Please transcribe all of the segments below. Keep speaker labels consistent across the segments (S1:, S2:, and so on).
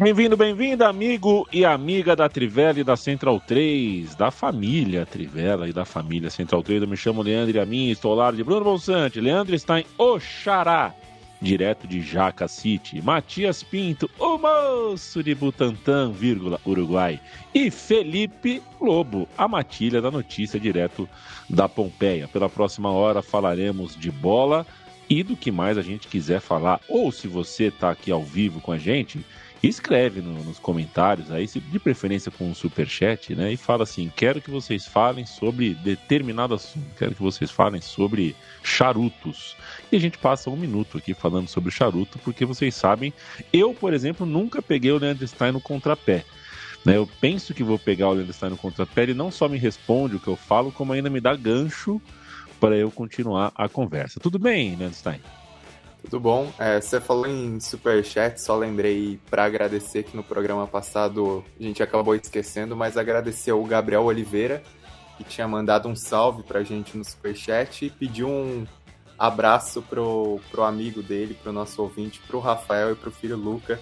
S1: Bem-vindo, bem-vinda, amigo e amiga da Trivela e da Central 3, da família Trivela e da família Central 3. Eu me chamo Leandro a mim estou lado de Bruno Bolsante. Leandro está em Oxará, direto de Jaca City. Matias Pinto, o moço de Butantã, vírgula, Uruguai. E Felipe Lobo, a matilha da notícia, direto da Pompeia. Pela próxima hora falaremos de bola e do que mais a gente quiser falar. Ou se você está aqui ao vivo com a gente escreve no, nos comentários aí, de preferência com um super chat, né? E fala assim: quero que vocês falem sobre determinado assunto, quero que vocês falem sobre charutos. E a gente passa um minuto aqui falando sobre charuto, porque vocês sabem, eu, por exemplo, nunca peguei o Leandro Stein no contrapé. Né? Eu penso que vou pegar o Leandro Stein no contrapé, ele não só me responde o que eu falo, como ainda me dá gancho para eu continuar a conversa. Tudo bem, Leandro Stein?
S2: Tudo bom? É, você falou em superchat, só lembrei para agradecer que no programa passado a gente acabou esquecendo, mas agradecer o Gabriel Oliveira, que tinha mandado um salve pra gente no superchat e pediu um abraço pro, pro amigo dele, pro nosso ouvinte, pro Rafael e pro filho Luca.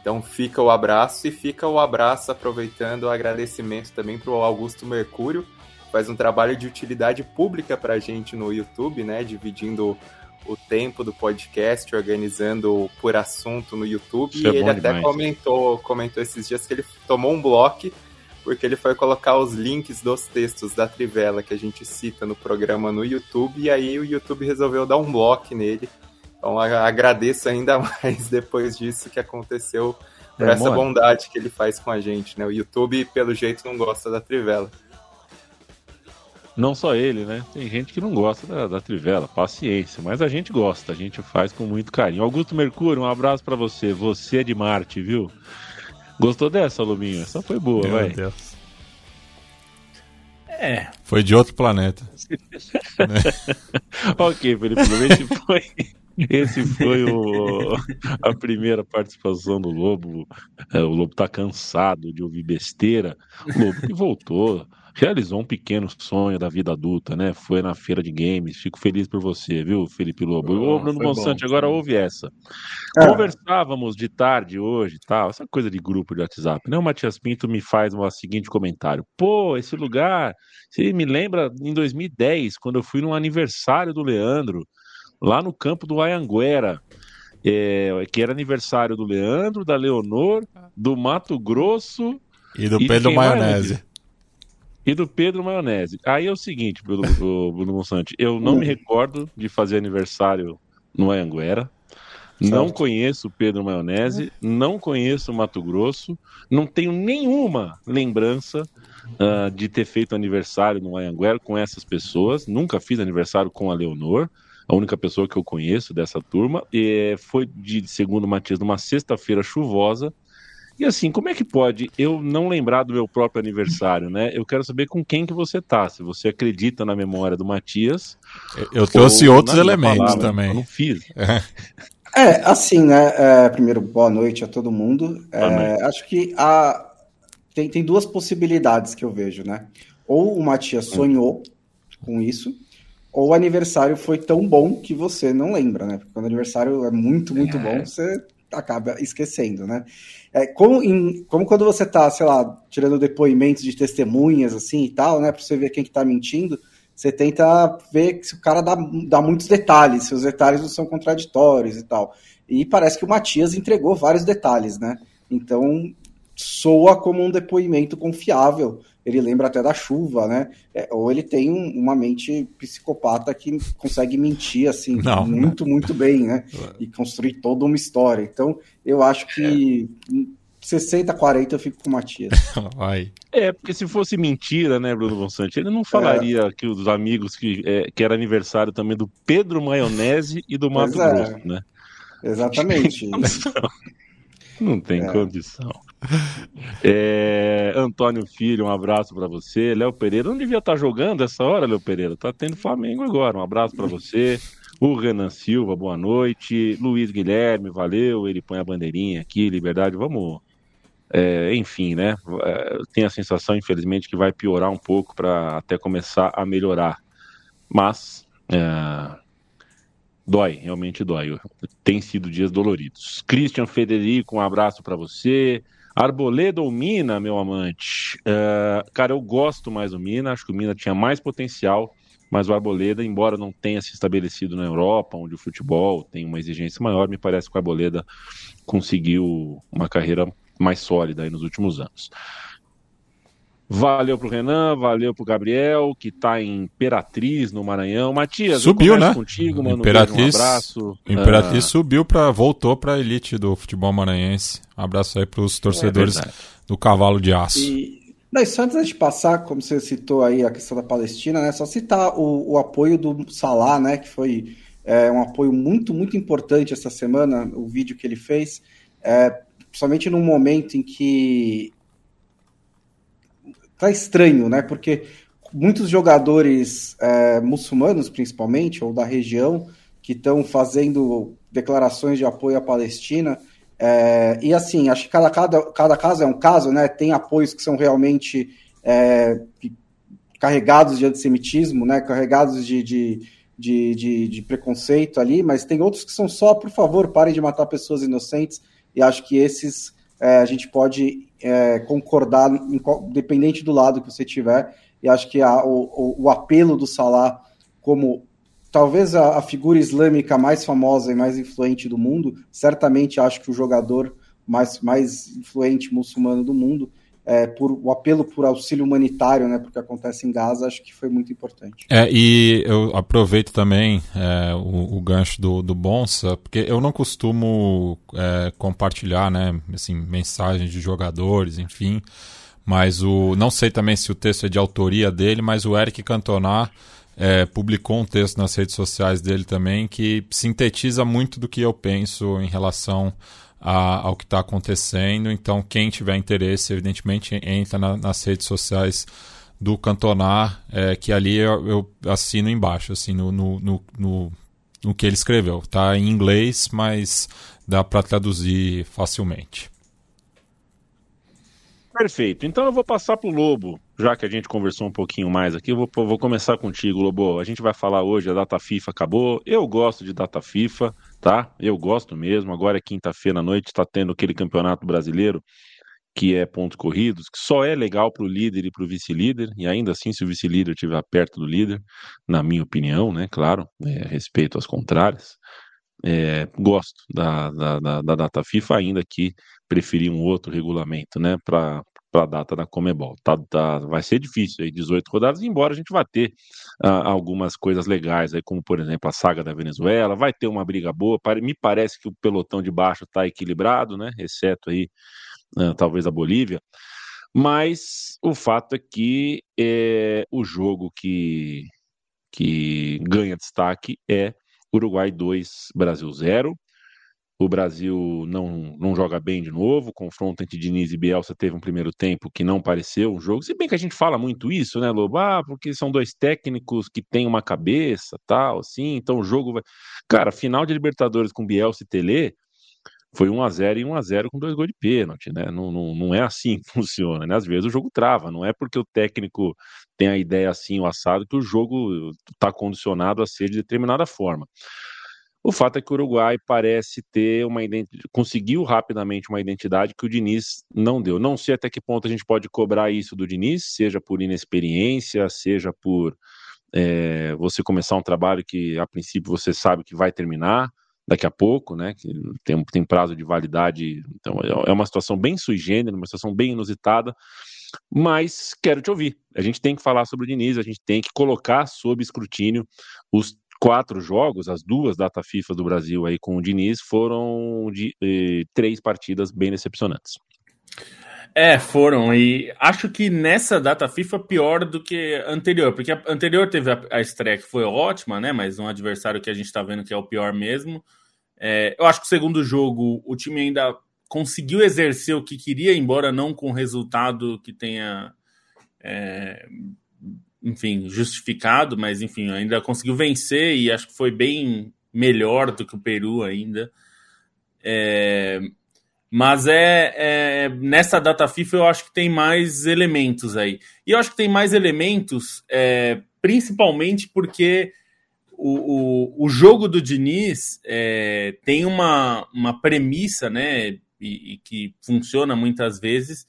S2: Então fica o abraço e fica o abraço aproveitando o agradecimento também pro Augusto Mercúrio, faz um trabalho de utilidade pública pra gente no YouTube, né, dividindo o tempo do podcast, organizando por assunto no YouTube. Isso e é ele até demais. comentou, comentou esses dias que ele tomou um bloco porque ele foi colocar os links dos textos da Trivela que a gente cita no programa no YouTube, e aí o YouTube resolveu dar um bloco nele. Então agradeço ainda mais depois disso que aconteceu por é, essa mano. bondade que ele faz com a gente, né? O YouTube, pelo jeito, não gosta da Trivela.
S1: Não só ele, né? Tem gente que não gosta da, da Trivela, paciência. Mas a gente gosta, a gente faz com muito carinho. Augusto Mercúrio, um abraço para você. Você é de Marte, viu? Gostou dessa, Luminho? Essa foi boa, Meu vai. Deus.
S3: É. Foi de outro planeta.
S1: ok, Felipe, esse foi. Esse foi o, a primeira participação do Lobo. É, o Lobo tá cansado de ouvir besteira. O Lobo que voltou realizou um pequeno sonho da vida adulta, né? Foi na feira de games. Fico feliz por você, viu, Felipe Lobo? Oh, Ô, Bruno Monsanto, agora ouve essa. É. Conversávamos de tarde hoje tal, essa coisa de grupo de WhatsApp, né? O Matias Pinto me faz o seguinte comentário: pô, esse lugar, você me lembra em 2010, quando eu fui no aniversário do Leandro, lá no campo do Ayanguera. É, que era aniversário do Leandro, da Leonor, do Mato Grosso
S3: e do Pedro Maionese
S1: e do Pedro Maionese. Aí é o seguinte, Bruno, Bruno Monsante, eu não me recordo de fazer aniversário no Anhanguera. Não conheço o Pedro Maionese, não conheço o Mato Grosso, não tenho nenhuma lembrança uh, de ter feito aniversário no Anhanguera com essas pessoas. Nunca fiz aniversário com a Leonor, a única pessoa que eu conheço dessa turma. E foi, de segundo o Matias, numa sexta-feira chuvosa. E assim, como é que pode eu não lembrar do meu próprio aniversário, né? Eu quero saber com quem que você tá, se você acredita na memória do Matias.
S3: Eu trouxe outros elementos palavra, também. Eu
S1: não fiz.
S4: É. é assim, né? É, primeiro, boa noite a todo mundo. É, acho que a... tem, tem duas possibilidades que eu vejo, né? Ou o Matias hum. sonhou com isso, ou o aniversário foi tão bom que você não lembra, né? Porque quando o aniversário é muito, muito é. bom, você acaba esquecendo, né? É, como, em, como quando você está, sei lá, tirando depoimentos de testemunhas, assim, e tal, né, para você ver quem que tá mentindo, você tenta ver se o cara dá, dá muitos detalhes, se os detalhes não são contraditórios e tal. E parece que o Matias entregou vários detalhes, né? Então, soa como um depoimento confiável ele lembra até da chuva, né? É, ou ele tem um, uma mente psicopata que consegue mentir assim não, muito, não. muito bem, né? E construir toda uma história. Então, eu acho que 60, 40 eu fico com o Matias.
S1: É, porque se fosse mentira, né, Bruno Bonsante, ele não falaria é. que os amigos que, é, que era aniversário também do Pedro Maionese e do Mato é. Grosso, né?
S4: Exatamente.
S1: não tem é. condição. É, Antônio Filho, um abraço para você. Léo Pereira não devia estar tá jogando essa hora, Léo Pereira. Tá tendo Flamengo agora. Um abraço para você. O Renan Silva, boa noite. Luiz Guilherme, valeu. Ele põe a bandeirinha aqui, liberdade. Vamos é, enfim, né? É, tem a sensação, infelizmente, que vai piorar um pouco para até começar a melhorar. Mas é, dói, realmente dói. Tem sido dias doloridos. Christian Federico, um abraço para você. Arboleda ou Mina, meu amante? É, cara, eu gosto mais do Mina, acho que o Mina tinha mais potencial, mas o Arboleda, embora não tenha se estabelecido na Europa, onde o futebol tem uma exigência maior, me parece que o Arboleda conseguiu uma carreira mais sólida nos últimos anos. Valeu pro Renan, valeu pro Gabriel, que tá em Imperatriz, no Maranhão. Matias,
S3: subiu, né?
S1: contigo, mano.
S3: Imperatriz,
S1: um abraço.
S3: Imperatriz ah. subiu para voltou para elite do futebol maranhense. Um abraço aí pros torcedores é do Cavalo de Aço.
S4: E, não, só antes de passar, como você citou aí a questão da Palestina, né? Só citar o, o apoio do Salah, né? Que foi é, um apoio muito, muito importante essa semana, o vídeo que ele fez. É, principalmente num momento em que tá estranho, né? Porque muitos jogadores é, muçulmanos, principalmente, ou da região, que estão fazendo declarações de apoio à Palestina. É, e assim, acho que cada, cada, cada caso é um caso, né? Tem apoios que são realmente é, carregados de antissemitismo, né? Carregados de, de, de, de, de preconceito ali, mas tem outros que são só, por favor, parem de matar pessoas inocentes e acho que esses é, a gente pode é, concordar, independente do lado que você tiver, e acho que a, o, o, apelo do Salah como talvez a, a, figura islâmica mais famosa e mais influente do mundo, certamente acho que o jogador mais, mais influente muçulmano do mundo, é, por o apelo por auxílio humanitário, né, porque acontece em Gaza, acho que foi muito importante.
S3: É, e eu aproveito também é, o, o, gancho do, do Bonsa, porque eu não costumo é, compartilhar, né, assim, mensagens de jogadores, enfim, mas o não sei também se o texto é de autoria dele, mas o Eric Cantona é, publicou um texto nas redes sociais dele também que sintetiza muito do que eu penso em relação a, ao que está acontecendo. Então, quem tiver interesse, evidentemente, entra na, nas redes sociais do Cantonar, é, que ali eu, eu, assino embaixo, assim, no, no, no, no, no que ele escreveu. Está em inglês, mas dá para traduzir facilmente.
S1: Perfeito. Então eu vou passar para o Lobo, já que a gente conversou um pouquinho mais aqui. Eu vou, vou começar contigo, Lobo. A gente vai falar hoje, a data FIFA acabou. Eu gosto de data FIFA tá? Eu gosto mesmo. Agora é quinta-feira à noite, está tendo aquele campeonato brasileiro que é pontos corridos, que só é legal para o líder e para o vice-líder, e ainda assim, se o vice-líder estiver perto do líder, na minha opinião, né? Claro, é, respeito às contrárias. É, gosto da, da, da, da, data FIFA, ainda que preferi um outro regulamento, né? Para para a data da Comebol. Tá, tá, vai ser difícil aí, 18 rodadas, embora a gente vá ter uh, algumas coisas legais aí, como por exemplo a saga da Venezuela, vai ter uma briga boa. Me parece que o pelotão de baixo está equilibrado, né? Exceto aí uh, talvez a Bolívia. Mas o fato é que é, o jogo que, que ganha destaque é Uruguai 2, Brasil 0. O Brasil não, não joga bem de novo. O confronto entre Diniz e Bielsa teve um primeiro tempo que não pareceu um jogo. Se bem que a gente fala muito isso, né, Lobo? Ah, porque são dois técnicos que têm uma cabeça, tal, assim. Então o jogo vai. Cara, final de Libertadores com Bielsa e Tele foi 1 a 0 e 1 a 0 com dois gols de pênalti, né? Não, não, não é assim que funciona, né? Às vezes o jogo trava, não é porque o técnico tem a ideia assim, o assado, que o jogo está condicionado a ser de determinada forma. O fato é que o Uruguai parece ter uma identidade, conseguiu rapidamente uma identidade que o Diniz não deu. Não sei até que ponto a gente pode cobrar isso do Diniz, seja por inexperiência, seja por é, você começar um trabalho que a princípio você sabe que vai terminar daqui a pouco, né? Que tem, tem prazo de validade, então é, é uma situação bem sui generis, uma situação bem inusitada. Mas quero te ouvir. A gente tem que falar sobre o Diniz, a gente tem que colocar sob escrutínio os quatro jogos, as duas data FIFA do Brasil aí com o Diniz foram de eh, três partidas bem decepcionantes.
S5: É, foram. E acho que nessa data FIFA pior do que anterior, porque a anterior teve a, a estreia que foi ótima, né? Mas um adversário que a gente tá vendo que é o pior mesmo. É, eu acho que o segundo jogo o time ainda conseguiu exercer o que queria, embora não com resultado que tenha, é, enfim, justificado, mas enfim, ainda conseguiu vencer e acho que foi bem melhor do que o Peru ainda. É, mas é, é, nessa data FIFA eu acho que tem mais elementos aí. E eu acho que tem mais elementos, é, principalmente porque o, o, o, jogo do Diniz é, tem uma, uma premissa, né? E, e, que funciona muitas vezes,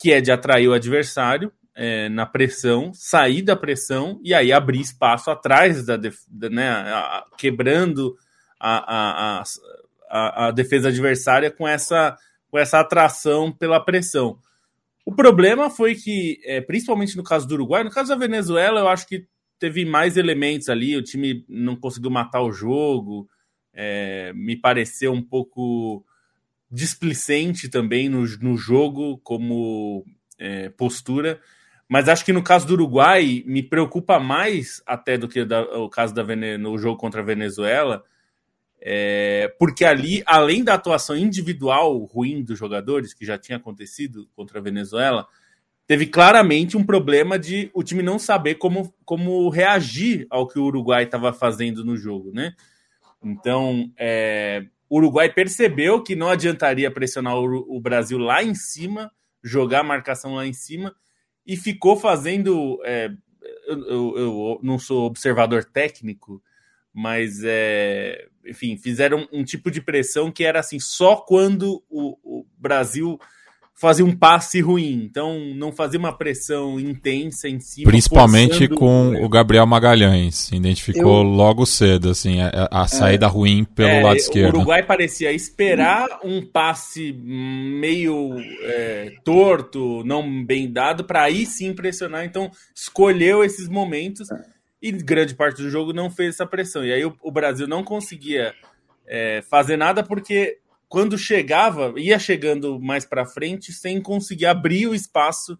S5: que é de atrair o adversário é, na pressão, sair da pressão e aí abrir espaço atrás da, da né, a, quebrando a, a, a, a defesa adversária com essa, com essa atração pela pressão. O problema foi que, é, principalmente no caso do Uruguai, no caso da Venezuela, eu acho que teve mais elementos ali, o time não conseguiu matar o jogo, é, me pareceu um pouco displicente também no, no jogo como é, postura. Mas acho que no caso do Uruguai me preocupa mais até do que da, o caso da no jogo contra a Venezuela, é, porque ali, além da atuação individual ruim dos jogadores, que já tinha acontecido contra a Venezuela, teve claramente um problema de o time não saber como, como reagir ao que o Uruguai estava fazendo no jogo, né? Então, é, o Uruguai percebeu que não adiantaria pressionar o, o, Brasil lá em cima, jogar a marcação lá em cima, e ficou fazendo. É, eu, eu, eu não sou observador técnico, mas é, enfim, fizeram um tipo de pressão que era assim, só quando o, o Brasil fazia um passe ruim. Então, não fazia uma pressão intensa em cima.
S3: Principalmente com o, Gabriel Magalhães. Identificou eu... logo cedo, assim, a, a saída é... ruim pelo é, lado esquerdo.
S5: O Uruguai parecia esperar um passe meio é, torto, não bem dado, para aí sim pressionar. Então, escolheu esses momentos. É e grande parte do jogo não fez essa pressão. E aí o, o Brasil não conseguia é, fazer nada porque quando chegava, ia chegando mais para frente sem conseguir abrir o espaço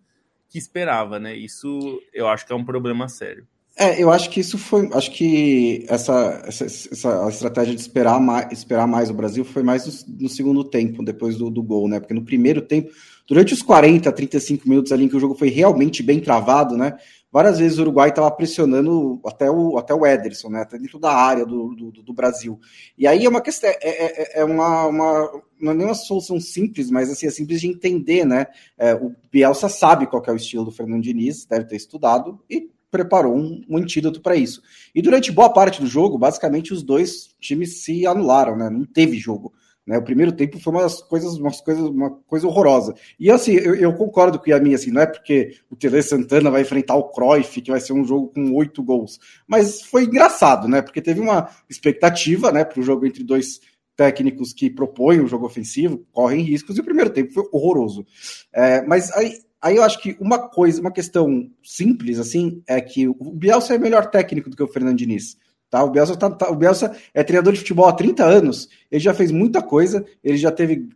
S5: que esperava, né? Isso eu acho que é um problema sério.
S4: É, eu acho que isso foi. Acho que essa, essa, essa estratégia de esperar mais, esperar mais o Brasil foi mais no, no segundo tempo, depois do, do, gol, né? Porque no primeiro tempo, durante os 40, 35 minutos ali em que o jogo foi realmente bem travado, né? Várias vezes o Uruguai estava pressionando até o, até o Ederson, né? Até dentro da área do, do, do Brasil. E aí é uma questão, é, é, é, é uma, uma, não é nem uma solução simples, mas assim, é simples de entender, né? É, o Bielsa sabe qual é o estilo do Fernando Diniz, deve ter estudado e preparou um, um antídoto para isso. E durante boa parte do jogo, basicamente os dois times se anularam, né? Não teve jogo. Né, o primeiro tempo foi coisas, uma coisa horrorosa. E assim, eu, eu concordo com o Yamin, assim, não é porque o Tele Santana vai enfrentar o Cruyff, que vai ser um jogo com oito gols. Mas foi engraçado, né? Porque teve uma expectativa, né, para o jogo entre dois técnicos que propõem o jogo ofensivo, correm riscos, e o primeiro tempo foi horroroso. É, mas aí, aí eu acho que uma coisa, uma questão simples, assim, é que o Bielsa é melhor técnico do que o Fernando Diniz. Tá? O, Bielsa tá, tá, o Bielsa é treinador de futebol há 30 anos, ele já fez muita coisa, ele já teve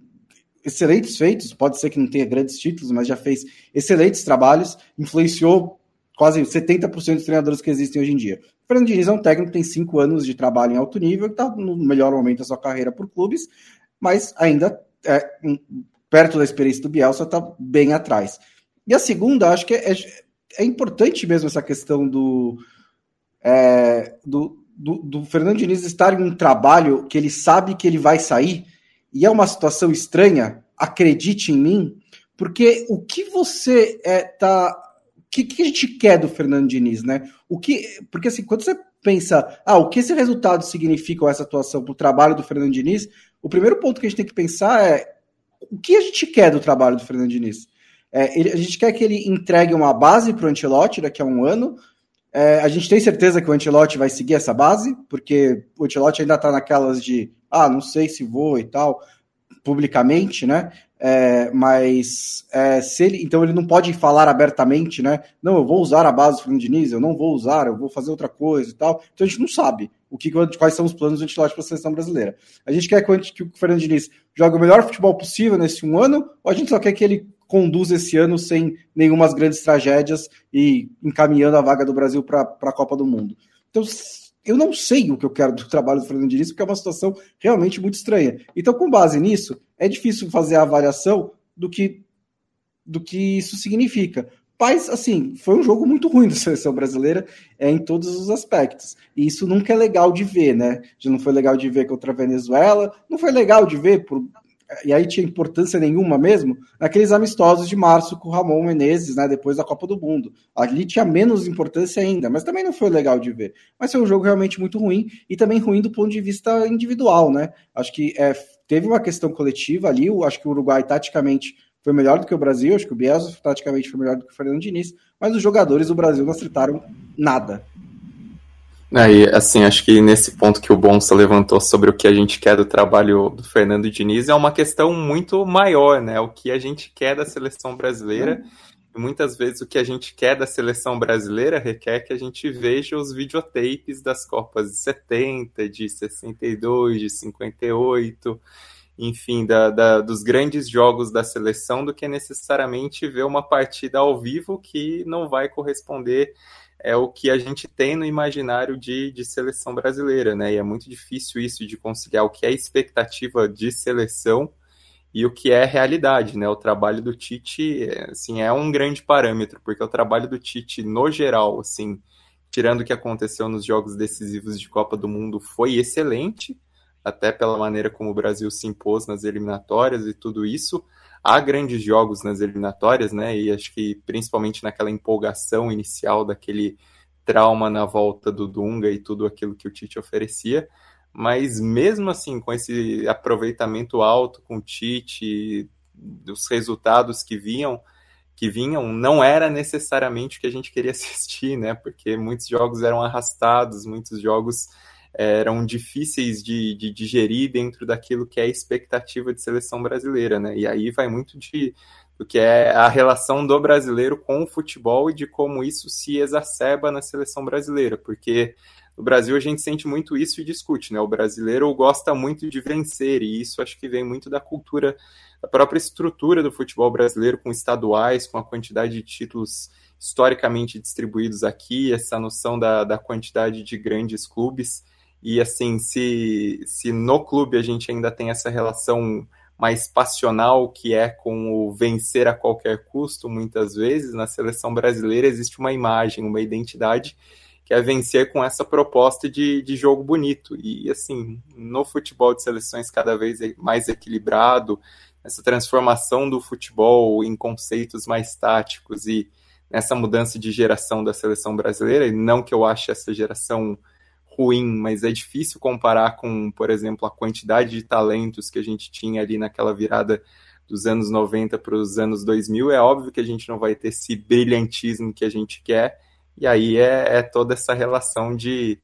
S4: excelentes feitos, pode ser que não tenha grandes títulos, mas já fez excelentes trabalhos, influenciou quase 70% dos treinadores que existem hoje em dia. O Fernando Diniz é um técnico que tem cinco anos de trabalho em alto nível, que está no melhor momento da sua carreira por clubes, mas ainda é, perto da experiência do Bielsa está bem atrás. E a segunda, acho que é, é, é importante mesmo essa questão do, é, do, do, do Fernando Diniz estar em um trabalho que ele sabe que ele vai sair, e é uma situação estranha, acredite em mim, porque o que você é, tá. O que, que a gente quer do Fernando Diniz, né? O que, porque assim, quando você pensa, ah, o que esse resultado significa essa atuação para o trabalho do Fernando Diniz, o primeiro ponto que a gente tem que pensar é o que a gente quer do trabalho do Fernando Diniz. É, ele, a gente quer que ele entregue uma base para o Antelote daqui a um ano, é, a gente tem certeza que o Antelote vai seguir essa base, porque o Antelote ainda está naquelas de, ah, não sei se vou e tal, publicamente, né? É, mas é, se ele, então ele não pode falar abertamente, né? Não, eu vou usar a base do Fernando Diniz, eu não vou usar, eu vou fazer outra coisa e tal. Então a gente não sabe o que, quais são os planos do Antelote para a seleção brasileira. A gente quer que o Fernando Diniz jogue o melhor futebol possível nesse um ano, ou a gente só quer que ele conduz esse ano sem nenhumas grandes tragédias e encaminhando a vaga do Brasil para a Copa do Mundo. Então, eu não sei o que eu quero do trabalho do Fernando Diniz, porque é uma situação realmente muito estranha. Então, com base nisso, é difícil fazer a avaliação do que, do que isso significa. Mas, assim, foi um jogo muito ruim da seleção brasileira é, em todos os aspectos. E isso nunca é legal de ver, né? Já não foi legal de ver contra a Venezuela, não foi legal de ver por e aí tinha importância nenhuma mesmo, naqueles amistosos de março com o Ramon Menezes, né, depois da Copa do Mundo. Ali tinha menos importância ainda, mas também não foi legal de ver. Mas foi um jogo realmente muito ruim e também ruim do ponto de vista individual, né? Acho que é, teve uma questão coletiva ali, eu acho que o Uruguai taticamente foi melhor do que o Brasil, acho que o Bielsa taticamente foi melhor do que o Fernando Diniz, mas os jogadores do Brasil não acertaram nada.
S2: É, assim, acho que nesse ponto que o Bonsa levantou sobre o que a gente quer do trabalho do Fernando Diniz é uma questão muito maior, né? O que a gente quer da seleção brasileira. E muitas vezes o que a gente quer da seleção brasileira requer que a gente veja os videotapes das Copas de 70, de 62, de 58, enfim, da, da, dos grandes jogos da seleção, do que necessariamente ver uma partida ao vivo que não vai corresponder é o que a gente tem no imaginário de, de seleção brasileira, né? E é muito difícil isso de conciliar o que é expectativa de seleção e o que é realidade, né? O trabalho do Tite, assim, é um grande parâmetro, porque o trabalho do Tite, no geral, assim, tirando o que aconteceu nos jogos decisivos de Copa do Mundo, foi excelente, até pela maneira como o Brasil se impôs nas eliminatórias e tudo isso há grandes jogos nas eliminatórias, né? E acho que principalmente naquela empolgação inicial daquele trauma na volta do Dunga e tudo aquilo que o Tite oferecia. Mas mesmo assim, com esse aproveitamento alto com o Tite, dos resultados que vinham, que vinham, não era necessariamente o que a gente queria assistir, né? Porque muitos jogos eram arrastados, muitos jogos eram difíceis de, de, digerir dentro daquilo que é a expectativa de seleção brasileira, né? E aí vai muito de do que é a relação do brasileiro com o futebol e de como isso se exacerba na seleção brasileira, porque no Brasil a gente sente muito isso e discute, né? O brasileiro gosta muito de vencer e isso acho que vem muito da cultura, da própria estrutura do futebol brasileiro com estaduais, com a quantidade de títulos historicamente distribuídos aqui, essa noção da, da quantidade de grandes clubes e assim, se, se no clube a gente ainda tem essa relação mais passional que é com o vencer a qualquer custo, muitas vezes, na seleção brasileira existe uma imagem, uma identidade que é vencer com essa proposta de, de jogo bonito. E assim, no futebol de seleções cada vez mais equilibrado, essa transformação do futebol em conceitos mais táticos e nessa mudança de geração da seleção brasileira, e não que eu ache essa geração ruim, mas é difícil comparar com, por exemplo, a quantidade de talentos que a gente tinha ali naquela virada dos anos 90 para os anos 2000. É óbvio que a gente não vai ter esse brilhantismo que a gente quer, e aí é, é toda essa relação de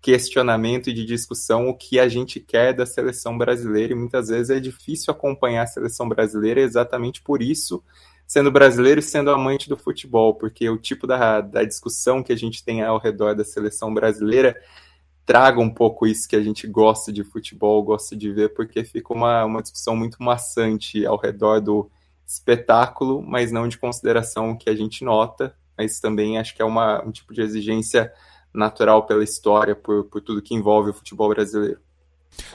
S2: questionamento e de discussão o que a gente quer da seleção brasileira, e muitas vezes é difícil acompanhar a seleção brasileira exatamente por isso, sendo brasileiro e sendo amante do futebol, porque o tipo da, da discussão que a gente tem ao redor da seleção brasileira traga um pouco isso que a gente gosta de futebol, gosta de ver, porque fica uma, uma discussão muito maçante ao redor do espetáculo, mas não de consideração que a gente nota, mas também acho que é uma, um tipo de exigência natural pela história, por, por tudo que envolve o futebol brasileiro.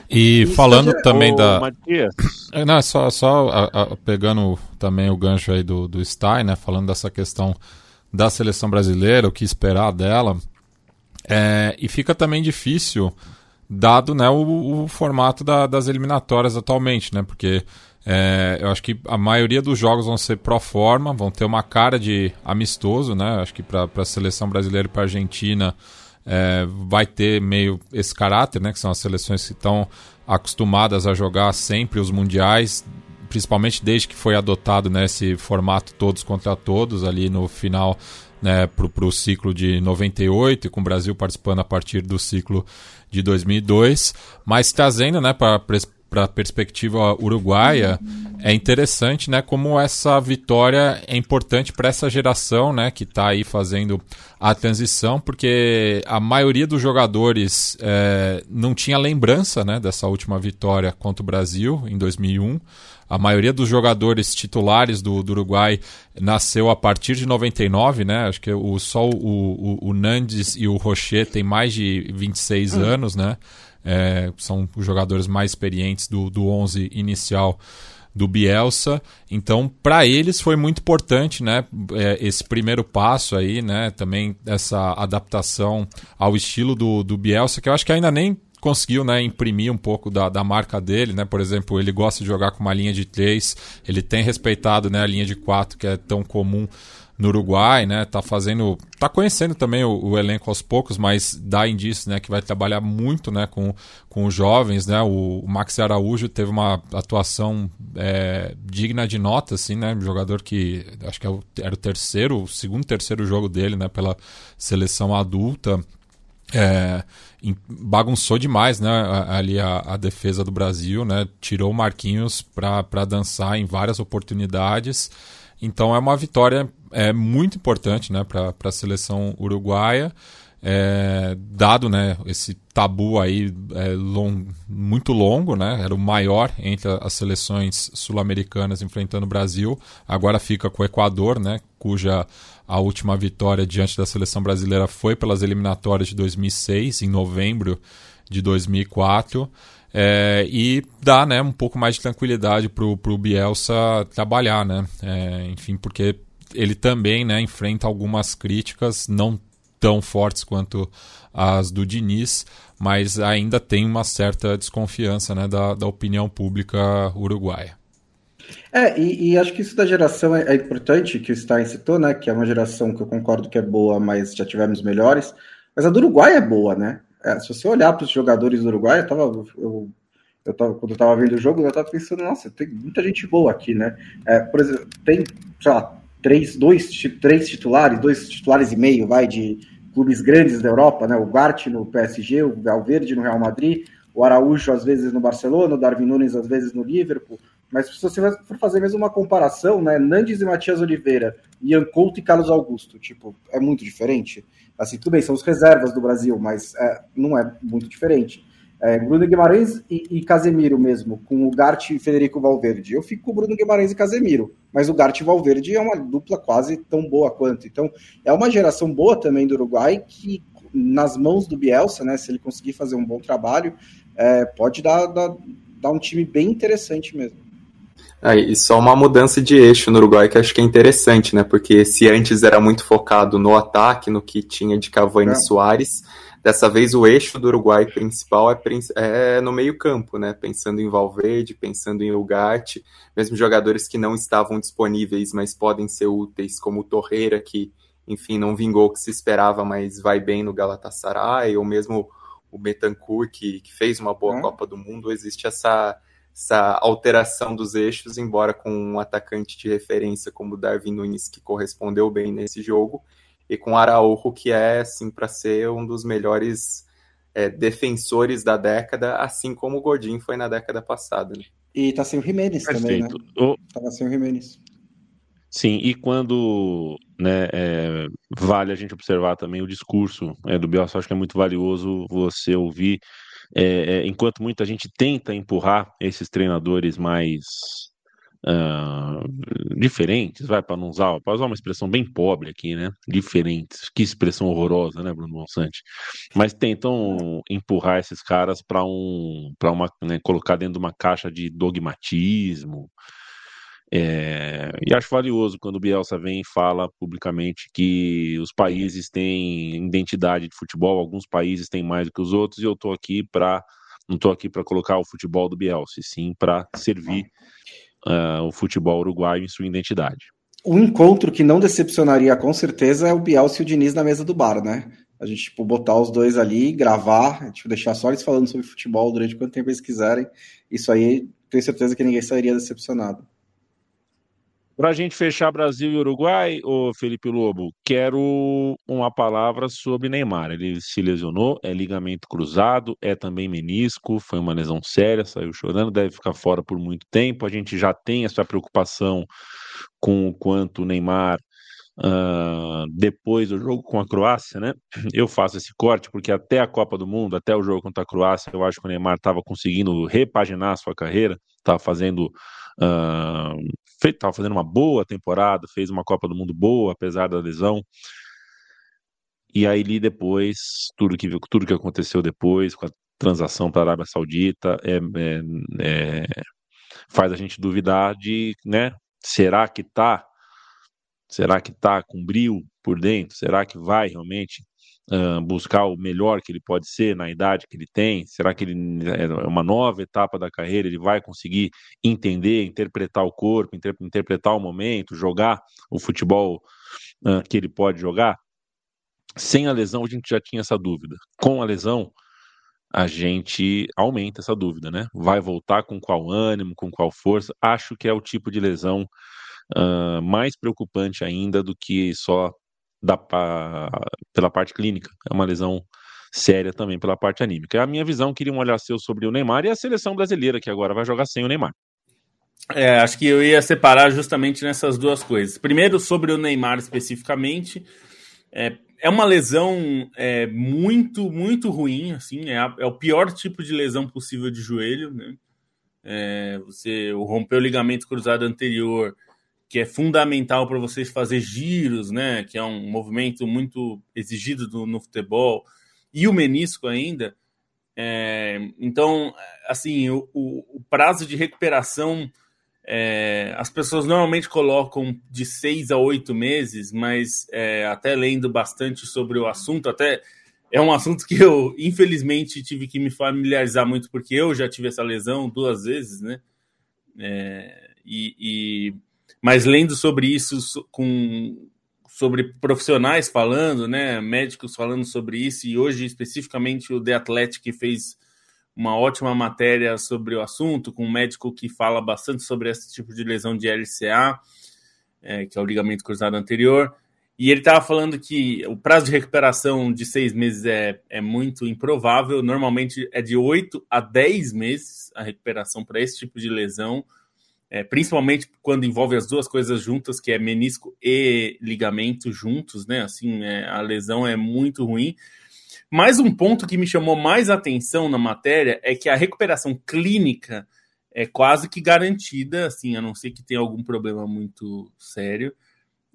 S3: E falando é... também da. Matias. É, não, só, só a, a, pegando também o gancho aí do, do Stein, né? Falando dessa questão da seleção brasileira, o que esperar dela. É, e fica também difícil, dado né, o, o formato da, das eliminatórias atualmente, né? Porque é, eu acho que a maioria dos jogos vão ser pro forma, vão ter uma cara de amistoso, né? Acho que para a seleção brasileira e para a Argentina é, vai ter meio esse caráter, né? Que são as seleções que estão acostumadas a jogar sempre os mundiais, principalmente desde que foi adotado né, esse formato todos contra todos ali no final né, para o ciclo de 98 e com o Brasil participando a partir do ciclo de 2002, mas trazendo né, para a perspectiva uruguaia, é interessante, né, como essa vitória é importante para essa geração, né, que está aí fazendo a transição, porque a maioria dos jogadores é, não tinha lembrança, né, dessa última vitória contra o Brasil em 2001. A maioria dos jogadores titulares do, do, Uruguai nasceu a partir de 99, né? Acho que o, só o, o, o Nandes e o Rocher têm mais de 26 hum. anos, né? É, são os jogadores mais experientes do, do 11 inicial do Bielsa. Então, para eles foi muito importante, né? É, esse primeiro passo aí, né? Também essa adaptação ao estilo do, do Bielsa, que eu acho que ainda nem conseguiu né, imprimir um pouco da, da marca dele, né? Por exemplo, ele gosta de jogar com uma linha de três, ele tem respeitado né, a linha de quatro que é tão comum no Uruguai, né? Tá fazendo, tá conhecendo também o, o, elenco aos poucos, mas dá indício, né, que vai trabalhar muito, né, com, com os jovens, né? O, o Max Araújo teve uma atuação é, digna de nota, assim, né? Um jogador que acho que é era o terceiro, o segundo, terceiro jogo dele, né, pela seleção adulta. É, bagunçou demais né, ali a, a, defesa do Brasil, né, tirou o Marquinhos para dançar em várias oportunidades. Então é uma vitória é, muito importante né, para a seleção uruguaia. É, dado né, esse tabu aí é, long, muito longo, né, era o maior entre as seleções sul-americanas enfrentando o Brasil, agora fica com o Equador, né, cuja a última vitória diante da seleção brasileira foi pelas eliminatórias de 2006, em novembro de 2004. É, e dá né, um pouco mais de tranquilidade para o Bielsa trabalhar, né? É, enfim, porque ele também né, enfrenta algumas críticas, não tão fortes quanto as do Diniz, mas ainda tem uma certa desconfiança né, da, da opinião pública uruguaia.
S4: É, e, e, acho que isso da geração é, é, importante, que o Stein citou, né? Que é uma geração que eu concordo que é boa, mas já tivemos melhores. Mas a do Uruguai é boa, né? É, se você olhar para os jogadores do Uruguai, eu tava, eu, eu tava, quando eu tava vendo o jogo, eu tava pensando, nossa, tem muita gente boa aqui, né? É, por exemplo, tem, sei lá, três, dois, três titulares, dois titulares e meio, vai, de clubes grandes da Europa, né? O Gart no PSG, o Valverde no Real Madrid, o Araújo às vezes no Barcelona, o Darwin Nunes às vezes no Liverpool. Mas se você for fazer mesmo uma comparação, né? Nandes e Matias Oliveira, Ian Couto e Carlos Augusto, tipo, é muito diferente. Assim, tudo bem, são os reservas do Brasil, mas é, não é muito diferente. É, Bruno Guimarães e, e, Casemiro mesmo, com o Gart e Federico Valverde. Eu fico com Bruno Guimarães e Casemiro, mas o Gart e Valverde é uma dupla quase tão boa quanto. Então, é uma geração boa também do Uruguai que, nas mãos do Bielsa, né, se ele conseguir fazer um bom trabalho, é, pode dar, dar, dar um time bem interessante mesmo.
S2: É, e só uma mudança de eixo no Uruguai que acho que é interessante, né? Porque se antes era muito focado no ataque, no que tinha de Cavani e é. Soares, dessa vez o eixo do Uruguai principal é, é no meio-campo, né? Pensando em Valverde, pensando em Ugarte, mesmo jogadores que não estavam disponíveis, mas podem ser úteis, como o Torreira, que, enfim, não vingou o que se esperava, mas vai bem no Galatasaray, ou mesmo o Betancourt, que, que fez uma boa é. Copa do Mundo, existe essa essa alteração dos eixos, embora com um atacante de referência como o Darwin Nunes, que correspondeu bem nesse jogo, e com Araújo, que é, assim, para ser um dos melhores é, defensores da década, assim como o Godin foi na década passada. Né?
S4: E tá sem o Jimenez também, né? O... Tava sem o Jimenez.
S1: Sim, e quando né, é, vale a gente observar também o discurso é, do Bielsa, acho que é muito valioso você ouvir é, é, enquanto muita gente tenta empurrar esses treinadores mais uh, diferentes, vai para não usar, usar uma expressão bem pobre aqui, né? Diferentes, que expressão horrorosa, né, Bruno Monsante? Mas tentam empurrar esses caras para um, para uma, né, colocar dentro de uma caixa de dogmatismo. É, e acho valioso quando o Bielsa vem e fala publicamente que os países têm identidade de futebol, alguns países têm mais do que os outros, e eu estou aqui para não estou aqui para colocar o futebol do Bielsa, sim para servir uh, o futebol uruguaio em sua identidade.
S4: Um encontro que não decepcionaria com certeza é o Bielsa e o Diniz na mesa do bar, né? A gente tipo, botar os dois ali, gravar, tipo, deixar só eles falando sobre futebol durante quanto tempo eles quiserem. Isso aí, tenho certeza que ninguém sairia decepcionado.
S1: Para a gente fechar Brasil e Uruguai, o Felipe Lobo, quero uma palavra sobre Neymar. Ele se lesionou, é ligamento cruzado, é também menisco, foi uma lesão séria, saiu chorando, deve ficar fora por muito tempo. A gente já tem essa preocupação com o quanto o Neymar Uh, depois do jogo com a Croácia, né? Eu faço esse corte porque até a Copa do Mundo, até o jogo contra a Croácia, eu acho que o Neymar estava conseguindo repaginar a sua carreira, estava fazendo uh, estava fazendo uma boa temporada, fez uma Copa do Mundo boa, apesar da lesão. E aí depois, tudo que, tudo que aconteceu depois, com a transação para a Arábia Saudita, é, é, é, faz a gente duvidar de, né, será que tá, será que tá com brilho por dentro? Será que vai realmente uh, buscar o melhor que ele pode ser na idade que ele tem? Será que ele é uma nova etapa da carreira? Ele vai conseguir entender, interpretar o corpo, inter interpretar o momento, jogar o futebol uh, que ele pode jogar? Sem a lesão, a gente já tinha essa dúvida. Com a lesão, a gente aumenta essa dúvida, né? Vai voltar com qual ânimo, com qual força? Acho que é o tipo de lesão uh, mais preocupante ainda do que só da, pela parte clínica. É uma lesão séria também pela parte anímica. É a minha visão, queria um olhar seu sobre o Neymar e a seleção brasileira, que agora vai jogar sem o Neymar.
S5: É, acho que eu ia separar justamente nessas duas coisas. Primeiro, sobre o Neymar especificamente, é, é uma lesão é, muito, muito ruim, assim, é, a, é, o pior tipo de lesão possível de joelho, né? É, você rompeu o ligamento cruzado anterior, que é fundamental para vocês fazer giros, né? Que é um movimento muito exigido do, no futebol, e o menisco ainda. É, então, assim, o, o, prazo de recuperação é, as pessoas normalmente colocam de seis a oito meses, mas é, até lendo bastante sobre o assunto, até é um assunto que eu, infelizmente, tive que me familiarizar muito, porque eu já tive essa lesão duas vezes, né? É, e, e mas lendo sobre isso com sobre profissionais falando, né, médicos falando sobre isso e hoje especificamente o The Athletic fez uma ótima matéria sobre o assunto com um médico que fala bastante sobre esse tipo de lesão de LCA, é, que é o ligamento cruzado anterior. E ele estava falando que o prazo de recuperação de seis meses é, é muito improvável. Normalmente é de oito a dez meses a recuperação para esse tipo de lesão é, principalmente quando envolve as duas coisas juntas, que é menisco e ligamento juntos, né? Assim, é, a lesão é muito ruim. Mas um ponto que me chamou mais atenção na matéria é que a recuperação clínica é quase que garantida, assim, a não ser que tenha algum problema muito sério,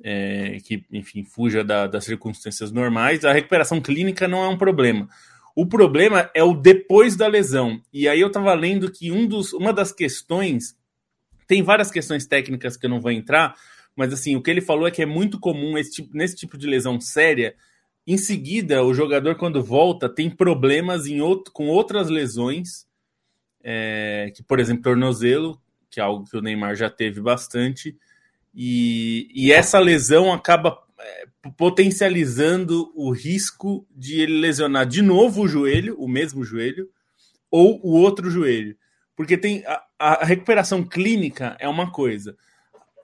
S5: é, que, enfim, fuja da, das circunstâncias normais. A recuperação clínica não é um problema. O problema é o depois da lesão. E aí eu estava lendo que um dos, uma das questões tem várias questões técnicas que eu não vou entrar, mas assim, o que ele falou é que é muito comum esse tipo, nesse tipo de lesão séria. Em seguida, o jogador, quando volta, tem problemas em outro, com outras lesões, é, que, por exemplo, tornozelo, que é algo que o Neymar já teve bastante, e, e essa lesão acaba é, potencializando o risco de ele lesionar de novo o joelho, o mesmo joelho, ou o outro joelho. Porque tem a, a recuperação clínica é uma coisa,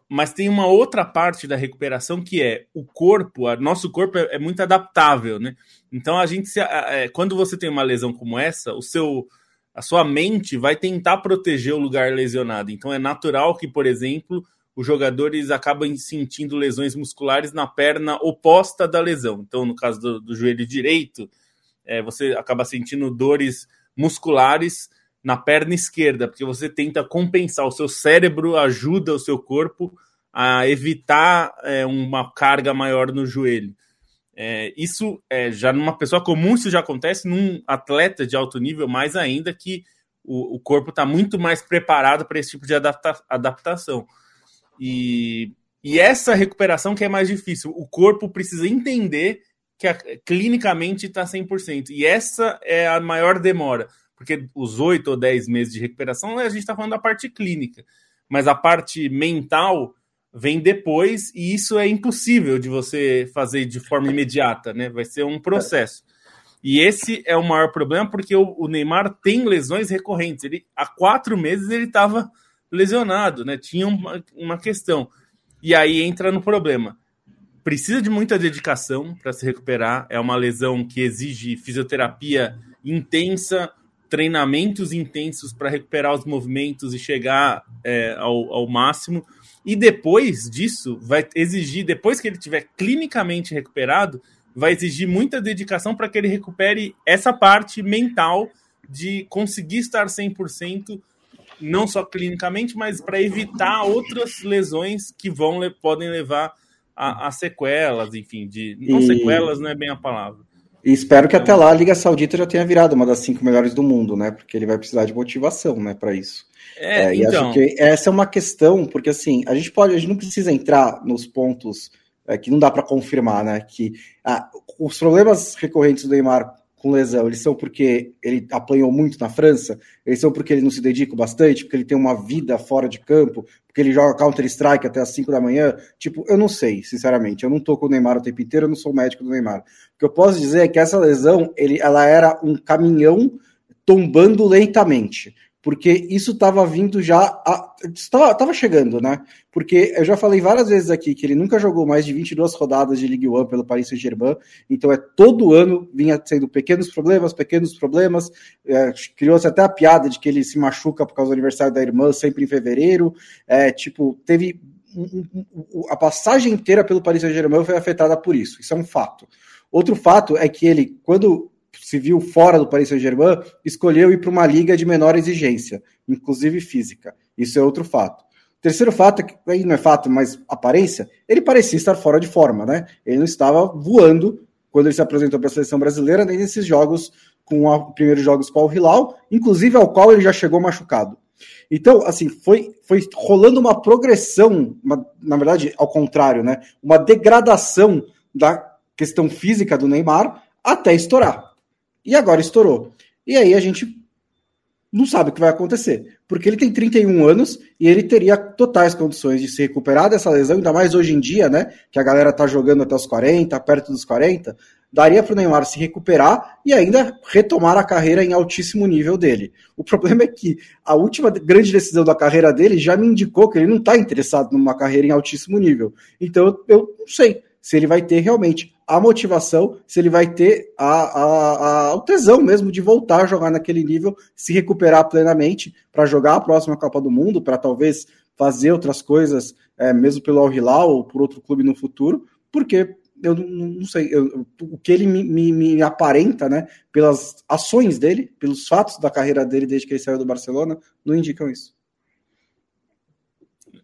S5: mas tem uma outra parte da recuperação que é o corpo, o nosso corpo é, é, muito adaptável, né? Então a gente se, é, quando você tem uma lesão como essa, o seu a sua mente vai tentar proteger o lugar lesionado. Então é natural que, por exemplo, os jogadores acabam sentindo lesões musculares na perna oposta da lesão. Então, no caso do, do joelho direito, é, você acaba sentindo dores musculares na perna esquerda, porque você tenta compensar, o seu cérebro ajuda o seu corpo a evitar é, uma carga maior no joelho. É, isso é, já numa pessoa comum, isso já acontece, num atleta de alto nível, mais ainda que o, o corpo está muito mais preparado para esse tipo de adapta adaptação. E, e essa recuperação que é mais difícil, o corpo precisa entender que a, clinicamente está 100%. E essa é a maior demora porque os oito ou dez meses de recuperação a gente está falando da parte clínica, mas a parte mental vem depois e isso é impossível de você fazer de forma imediata, né? Vai ser um processo. E esse é o maior problema porque o, o Neymar tem lesões recorrentes. Ele há quatro meses ele estava lesionado, né? Tinha uma, uma questão. E aí entra no problema. Precisa de muita dedicação para se recuperar. É uma lesão que exige fisioterapia intensa, treinamentos intensos para recuperar os movimentos e chegar é, ao, ao máximo. E depois disso, vai exigir, depois que ele tiver clinicamente recuperado, vai exigir muita dedicação para que ele recupere essa parte mental de conseguir estar 100%, não só clinicamente, mas para evitar outras lesões que vão podem levar a, a sequelas, enfim, de não e... sequelas não é bem a palavra.
S4: E espero que até lá a Liga Saudita já tenha virado uma das cinco melhores do mundo, né? Porque ele vai precisar de motivação, né, para isso. É, é, e então... acho que essa é uma questão, porque assim, a gente pode, a gente não precisa entrar nos pontos é, que não dá para confirmar, né? Que ah, os problemas recorrentes do Neymar com lesão, eles são porque ele apanhou muito na França, eles são porque ele não se dedica bastante, porque ele tem uma vida fora de campo, porque ele joga Counter-Strike até as 5 da manhã. Tipo, eu não sei, sinceramente. Eu não tô com o Neymar o tempo inteiro, eu não sou médico do Neymar. O que eu posso dizer é que essa lesão, ele, ela era um caminhão tombando lentamente porque isso estava vindo já. Estava chegando, né? Porque eu já falei várias vezes aqui que ele nunca jogou mais de 22 rodadas de Ligue 1 pelo Paris Saint-Germain, então é todo ano vinha sendo pequenos problemas, pequenos problemas. É, Criou-se até a piada de que ele se machuca por causa do aniversário da irmã, sempre em fevereiro. É, tipo, teve. A passagem inteira pelo Paris Saint-Germain foi afetada por isso, isso é um fato. Outro fato é que ele, quando se viu fora do Paris Saint-Germain, escolheu ir para uma liga de menor exigência, inclusive física. Isso é outro fato. Terceiro fato, aí não é fato, mas aparência, ele parecia estar fora de forma, né? Ele não estava voando quando ele se apresentou para a seleção brasileira, nem nesses jogos com os primeiros jogos com o Hilal, inclusive ao qual ele já chegou machucado. Então, assim, foi, foi rolando uma progressão, uma, na verdade, ao contrário, né? Uma degradação da questão física do Neymar até estourar. E agora estourou. E aí a gente não sabe o que vai acontecer. Porque ele tem 31 anos e ele teria totais condições de se recuperar dessa lesão, ainda mais hoje em dia, né? Que a galera tá jogando até os 40, perto dos 40. Daria para o Neymar se recuperar e ainda retomar a carreira em altíssimo nível dele. O problema é que a última grande decisão da carreira dele já me indicou que ele não está interessado numa carreira em altíssimo nível. Então eu não sei se ele vai ter realmente a motivação, se ele vai ter a, a, a, o tesão mesmo de voltar a jogar naquele nível, se recuperar plenamente para jogar a próxima Copa do Mundo, para talvez fazer outras coisas, é, mesmo pelo Al Hilal ou por outro clube no futuro, porque eu não, não sei, eu, o que ele me, me, me, aparenta, né, pelas ações dele, pelos fatos da carreira dele desde que ele saiu do Barcelona, não indicam isso.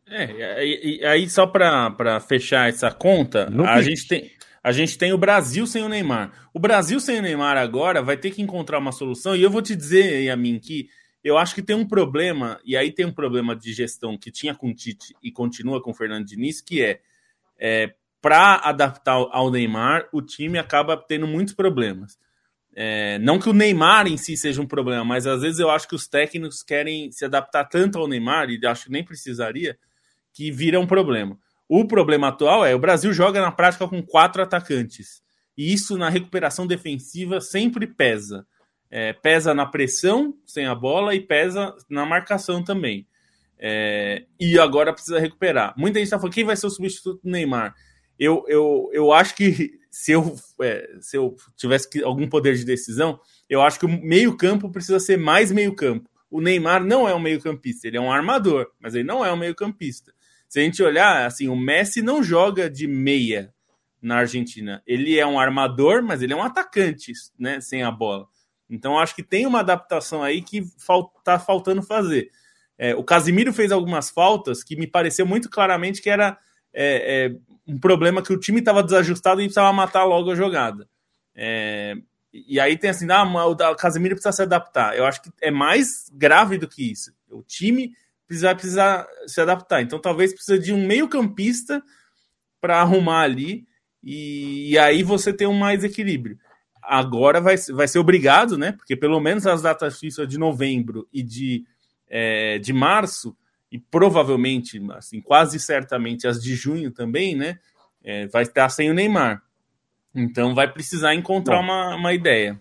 S5: É, e, aí só para fechar essa conta, não a gente tem a gente tem o Brasil sem o Neymar. O Brasil sem o Neymar agora vai ter que encontrar uma solução. E eu vou te dizer, Yamin, que eu acho que tem um problema, e aí tem um problema de gestão que tinha com o Tite e continua com o Fernando Diniz, que é, é para adaptar ao Neymar, o time acaba tendo muitos problemas. É, não que o Neymar em si seja um problema, mas às vezes eu acho que os técnicos querem se adaptar tanto ao Neymar, e acho que nem precisaria, que vira um problema. O problema atual é o Brasil joga na prática com quatro atacantes. E isso na recuperação defensiva sempre pesa. É, pesa na pressão sem a bola e pesa na marcação também. É, e agora precisa recuperar. Muita gente está falando quem vai ser o substituto do Neymar. Eu, eu, eu acho que se eu, é, se eu tivesse algum poder de decisão, eu acho que o meio-campo precisa ser mais meio-campo. O Neymar não é um meio-campista, ele é um armador, mas ele não é um meio-campista. Se a gente olhar, assim, o Messi não joga de meia na Argentina. Ele é um armador, mas ele é um atacante, né, sem a bola. Então acho que tem uma adaptação aí que está faltando fazer. É, o Casimiro fez algumas faltas que me pareceu muito claramente que era é, é, um problema que o time estava desajustado e precisava matar logo a jogada. É, e aí tem assim, ah, o Casimiro precisa se adaptar. Eu acho que é mais grave do que isso. O time vai precisar se adaptar. Então talvez precisa de um meio-campista para arrumar ali e, e, aí você tem um mais equilíbrio. Agora vai, vai ser obrigado, né? Porque pelo menos as datas FIFA de novembro e de, é, de março, e provavelmente, assim, quase certamente as de junho também, né? É, vai estar sem o Neymar. Então vai precisar encontrar uma, uma ideia.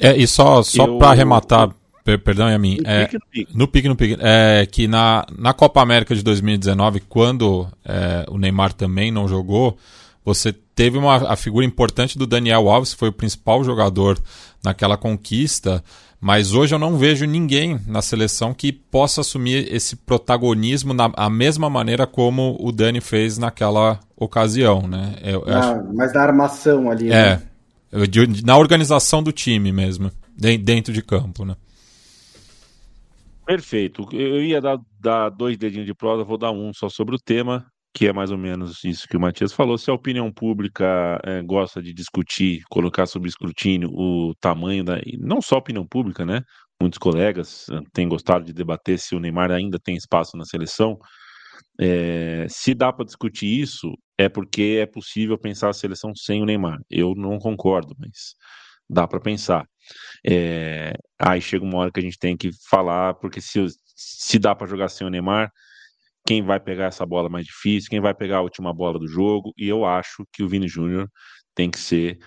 S3: É, e só, só Eu... para arrematar perdão, Yamin. No, é, pique, no pique. No pique, no pique. É que na, na Copa América de 2019, quando é, o Neymar também não jogou, você teve uma, a figura importante do Daniel Alves, que foi o principal jogador naquela conquista, mas hoje eu não vejo ninguém na seleção que possa assumir esse protagonismo na a mesma maneira como o Dani fez naquela ocasião, né?
S4: Eu, eu ah, acho... Mas na armação ali,
S3: É, né? de, na organização do time mesmo, dentro de campo, né?
S1: Perfeito. Eu ia dar, dar dois dedinhos de prosa, vou dar um só sobre o tema que é mais ou menos isso que o Matias falou, se a opinião pública é, gosta de discutir, colocar sob escrutínio o tamanho da. Não só a opinião pública, né? Muitos colegas eh, têm gostado de debater se o Neymar ainda tem espaço na seleção. É, se dá para discutir isso, é porque é possível pensar a seleção sem o Neymar. Eu não concordo, mas dá para pensar. É, aí chega uma hora que a gente tem que falar, porque se, se dá para jogar sem o Neymar, quem vai pegar essa bola mais difícil, quem vai pegar a última bola do jogo, e eu acho que o Vini Júnior tem que ser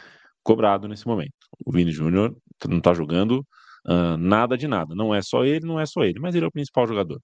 S1: cobrado nesse momento. O Vini Júnior não está jogando uh, nada de nada. Não é só ele, não é só ele, mas ele é o principal jogador.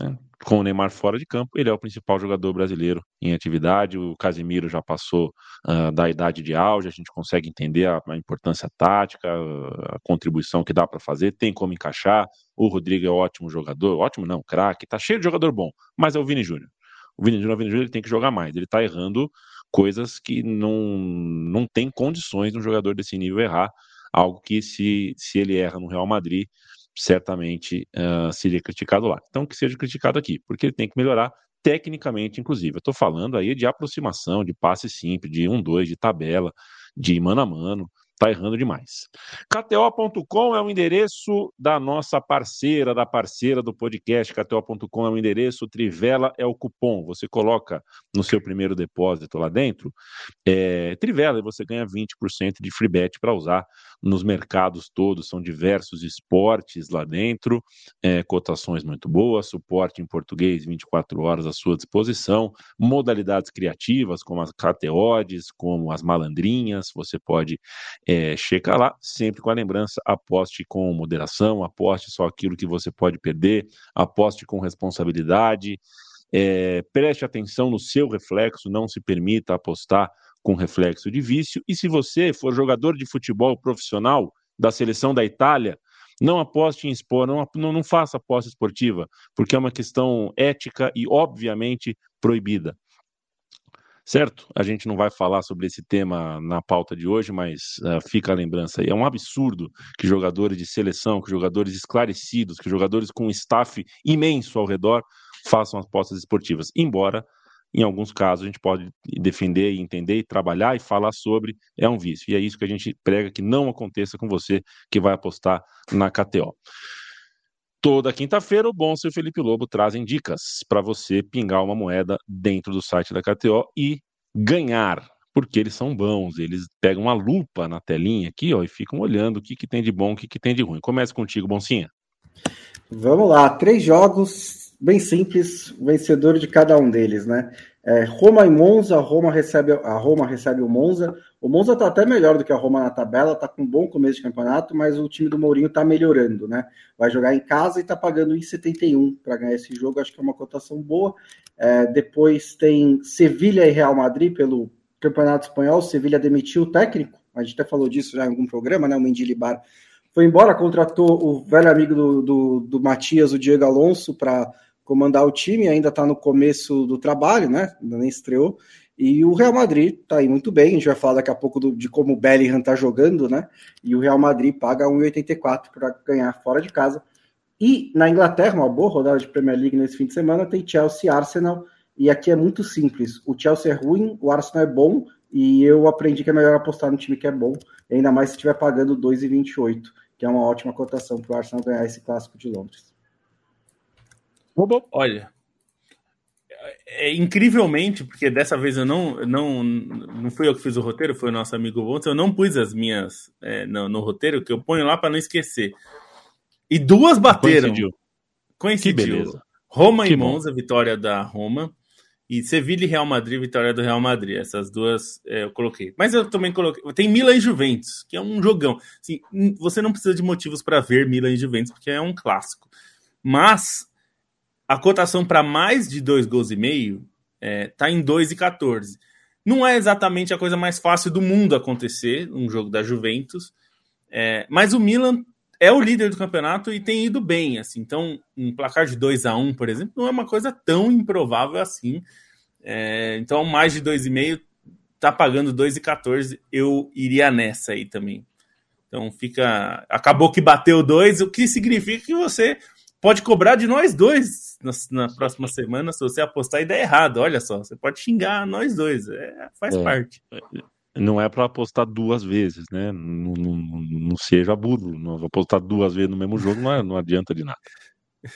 S1: Né? Com o Neymar fora de campo, ele é o principal jogador brasileiro em atividade. O Casimiro já passou uh, da idade de auge, a gente consegue entender a, a importância tática, a contribuição que dá para fazer, tem como encaixar. O Rodrigo é ótimo jogador, ótimo não, craque, tá cheio de jogador bom, mas é o Vini Júnior. O Vini Júnior, Vini Júnior ele tem que jogar mais, ele tá errando coisas que não, não tem condições de um jogador desse nível errar, algo que se, se ele erra no Real Madrid, certamente uh, seria criticado lá. Então, que seja criticado aqui, porque ele tem que melhorar tecnicamente, inclusive. Eu estou falando aí de aproximação, de passe simples, de um, dois, de tabela, de mano a mano tá errando demais. KTO.com é o endereço da nossa parceira, da parceira do podcast. KTO.com é o endereço, Trivela é o cupom. Você coloca no seu primeiro depósito lá dentro, é, Trivela, e você ganha 20% de free bet para usar nos mercados todos. São diversos esportes lá dentro, é, cotações muito boas, suporte em português 24 horas à sua disposição, modalidades criativas como as KTOs, como as malandrinhas, você pode é, chega lá, sempre com a lembrança, aposte com moderação, aposte só aquilo que você pode perder, aposte com responsabilidade, é, preste atenção no seu reflexo, não se permita apostar com reflexo de vício, e se você for jogador de futebol profissional da seleção da Itália, não aposte em expor, não, não, não faça aposta esportiva, porque é uma questão ética e, obviamente, proibida certo? A gente não vai falar sobre esse tema na pauta de hoje, mas uh, fica a lembrança aí. É um absurdo que jogadores de seleção, que jogadores esclarecidos, que jogadores com um staff imenso ao redor façam apostas esportivas. Embora, em alguns casos, a gente pode defender e entender e trabalhar e falar sobre, é um vício. E é isso que a gente prega que não aconteça com você que vai apostar na KTO. Toda quinta-feira, o Bonsa e o Felipe Lobo trazem dicas para você pingar uma moeda dentro do site da KTO e ganhar, porque eles são bons. Eles pegam uma lupa na telinha aqui ó, e ficam olhando o que, que tem de bom, o que, que tem de ruim. Comece contigo, Boncinha.
S4: Vamos lá, três jogos bem simples, vencedor de cada um deles, né? É, Roma e Monza, Roma recebe, a Roma recebe o Monza. O Monza está até melhor do que a Roma na tabela, está com um bom começo de campeonato, mas o time do Mourinho está melhorando, né? Vai jogar em casa e está pagando 1,71 para ganhar esse jogo, acho que é uma cotação boa. É, depois tem Sevilha e Real Madrid pelo Campeonato Espanhol. Sevilha demitiu o técnico, a gente até falou disso já em algum programa, né? O Mendilibar foi embora, contratou o velho amigo do, do, do Matias, o Diego Alonso, para comandar o time, ainda está no começo do trabalho, né? Ainda nem estreou. E o Real Madrid está aí muito bem. A gente vai falar daqui a pouco do, de como o Bellingham está jogando, né? E o Real Madrid paga 1,84 para ganhar fora de casa. E na Inglaterra, uma boa rodada de Premier League nesse fim de semana, tem Chelsea Arsenal. E aqui é muito simples. O Chelsea é ruim, o Arsenal é bom. E eu aprendi que é melhor apostar no time que é bom, ainda mais se estiver pagando 2,28, que é uma ótima cotação para o Arsenal ganhar esse clássico de Londres.
S5: Olha, é, incrivelmente, porque dessa vez eu não, não, não fui eu que fiz o roteiro, foi o nosso amigo Bontes, eu não pus as minhas é, no, no, roteiro, que eu ponho lá para não esquecer. E duas bateram. Coincidiu. Coincidiu. Roma que e Monza, bom. vitória da Roma. E Sevilla e Real Madrid, vitória do Real Madrid. Essas duas é, eu coloquei. Mas eu também coloquei. Tem Milan e Juventus, que é um jogão. Assim, você não precisa de motivos para ver Milan e Juventus, porque é um clássico. Mas a cotação para mais de dois gols e meio é, tá em 2,14. Não é exatamente a coisa mais fácil do mundo acontecer, um jogo da Juventus. É, mas o Milan é o líder do campeonato e tem ido bem, assim. Então, um placar de 2 a 1 um, por exemplo, não é uma coisa tão improvável assim. É, então, mais de 2,5 tá pagando 2,14, eu iria nessa aí também. Então, fica acabou que bateu 2, o que significa que você pode cobrar de nós dois na, na, próxima semana se você apostar e der errado. Olha só, você pode xingar nós dois, é, faz é. parte
S1: não é para apostar duas vezes, né? Não, não, não, seja burro. Não apostar duas vezes no mesmo jogo não, é, não adianta de nada.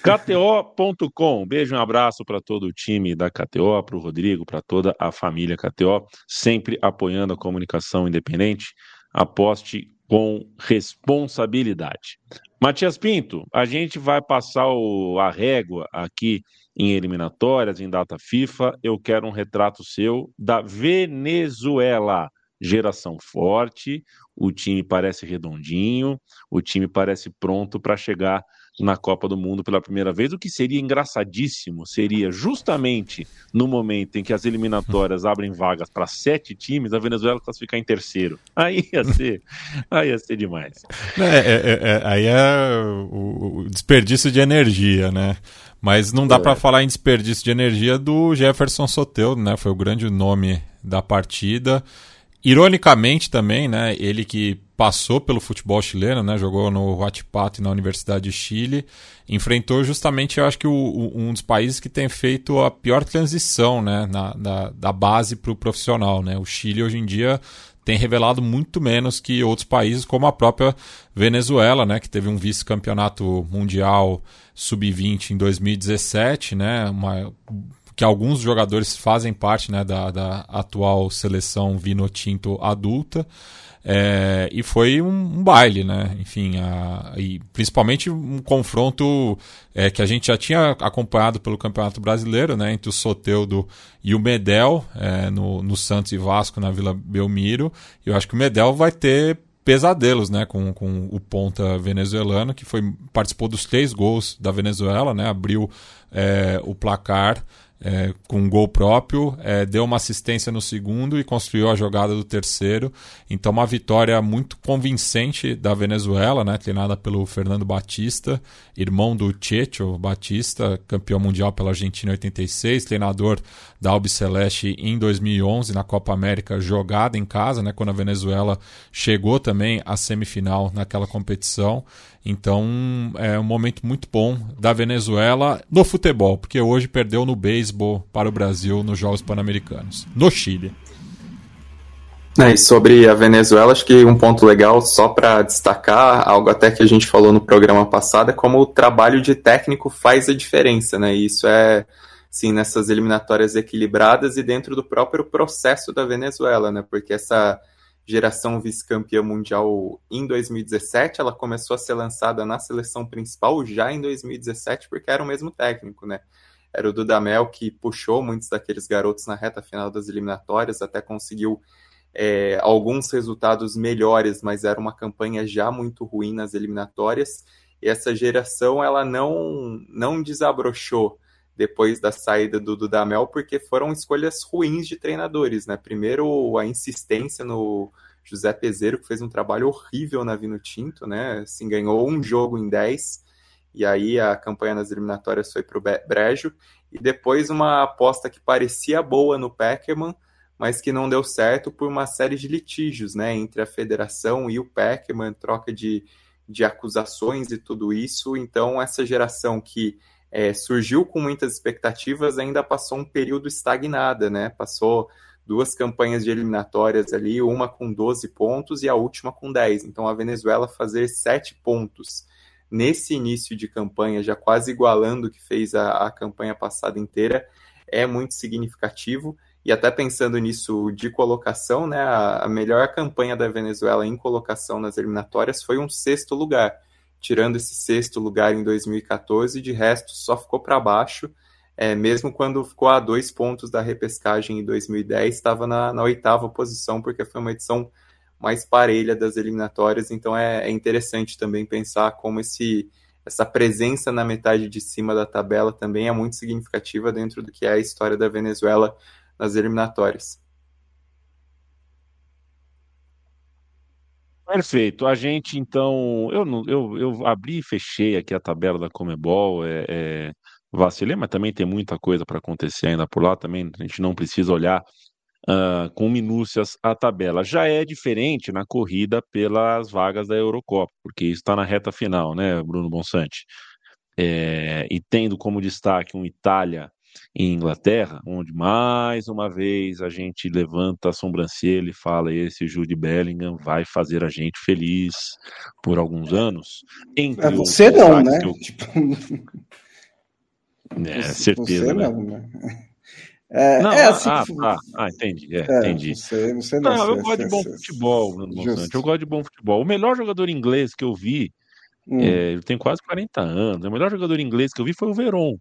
S1: KTO.com, beijo, um abraço para todo o time da KTO, para o Rodrigo, para toda a família KTO, sempre apoiando a comunicação independente. Aposte com responsabilidade. Matias Pinto, a gente vai passar o, a régua aqui em eliminatórias, em data FIFA. Eu quero um retrato seu da Venezuela geração forte, o time parece redondinho, o time parece pronto para chegar na Copa do Mundo pela primeira vez. O que seria engraçadíssimo seria justamente no momento em que as eliminatórias abrem vagas para sete times, a Venezuela classificar em terceiro. Aí ia ser, aí ia ser demais.
S3: É, é, é, é aí é o, desperdício de energia, né? Mas não dá para falar em desperdício de energia do Jefferson Soteudo, né? Foi o grande nome da partida. Ironicamente também, né, ele que passou pelo futebol chileno, né, jogou no Huachipato e na Universidade de Chile, enfrentou justamente, eu acho que o, o, um dos países que tem feito a pior transição, né, na, da, da base para o profissional, né. O Chile hoje em dia tem revelado muito menos que outros países, como a própria Venezuela, né, que teve um vice-campeonato mundial sub-20 em 2017, né, uma que alguns jogadores fazem parte né, da, da atual seleção Vinotinto adulta. É, e foi um, um, baile, né? Enfim, a, e principalmente um confronto é, que a gente já tinha acompanhado pelo Campeonato Brasileiro, né? Entre o Soteudo e o Medel, é, no, no Santos e Vasco, na Vila Belmiro. E eu acho que o Medel vai ter pesadelos, né, com, com o ponta venezuelano, que foi participou dos três gols da Venezuela, né? Abriu é, o placar é, com um gol próprio, é, deu uma assistência no segundo e construiu a jogada do terceiro. Então, uma vitória muito convincente da Venezuela, né, treinada pelo Fernando Batista, irmão do Checho Batista, campeão mundial pela Argentina em 86, treinador da Albiceleste em 2011 na Copa América, jogada em casa, né, quando a Venezuela chegou também à semifinal naquela competição. Então é um momento muito bom da Venezuela no futebol, porque hoje perdeu no beisebol para o Brasil nos Jogos Pan-Americanos, no Chile.
S2: É, e sobre a Venezuela, acho que um ponto legal, só para destacar, algo até que a gente falou no programa passado, é como o trabalho de técnico faz a diferença, né? E isso é, sim, nessas eliminatórias equilibradas e dentro do próprio processo da Venezuela, né? Porque essa geração vice-campeã mundial em 2017, ela começou a ser lançada na seleção principal já em 2017, porque era o mesmo técnico, né? Era o Dudamel que puxou muitos daqueles garotos na reta final das eliminatórias, até conseguiu é, alguns resultados melhores, mas era uma campanha já muito ruim nas eliminatórias. E essa geração ela não não desabrochou depois da saída do Dudamel, porque foram escolhas ruins de treinadores, né? Primeiro, a insistência no José Peseiro, que fez um trabalho horrível na Vino Tinto, né? Assim, ganhou um jogo em 10, e aí a campanha nas eliminatórias foi para o Brejo, e depois uma aposta que parecia boa no Peckerman, mas que não deu certo por uma série de litígios, né? Entre a federação e o Peckerman, troca de, de acusações e tudo isso. Então, essa geração que é, surgiu com muitas expectativas, ainda passou um período estagnada, né? Passou duas campanhas de eliminatórias ali, uma com 12 pontos e a última com 10. Então a Venezuela fazer 7 pontos nesse início de campanha, já quase igualando o que fez a, a campanha passada inteira, é muito significativo. E até pensando nisso de colocação, né, a, a melhor campanha da Venezuela em colocação nas eliminatórias foi um sexto lugar tirando esse sexto lugar em 2014, de resto só ficou para baixo. é, mesmo quando ficou a dois pontos da repescagem em 2010, estava na, na, oitava posição, porque foi uma edição mais parelha das eliminatórias, então é, é interessante também pensar como esse, essa presença na metade de cima da tabela também é muito significativa dentro do que é a história da Venezuela nas eliminatórias.
S1: Perfeito. A gente, então, eu, eu, eu abri e fechei aqui a tabela da Comebol, é, é, vacilei, mas também tem muita coisa para acontecer ainda por lá, também a gente não precisa olhar uh, com minúcias a tabela. Já é diferente na corrida pelas vagas da Eurocopa, porque isso está na reta final, né, Bruno Bonsante? É, e tendo como destaque um Itália em Inglaterra, onde mais uma vez a gente levanta a sobrancelha e fala: esse Jude Bellingham vai fazer a gente feliz por alguns anos.
S4: Entre é você não, né? Eu... Tipo...
S1: É, certeza. Você né? não, né? É, não, é assim, ah, ah, ah, entendi, é, é, entendi. Você, você não, não eu gosto de bom futebol, Bruno Eu gosto de bom futebol. O melhor jogador inglês que eu vi, hum. é, ele tem quase 40 anos. O melhor jogador inglês que eu vi foi o Veron.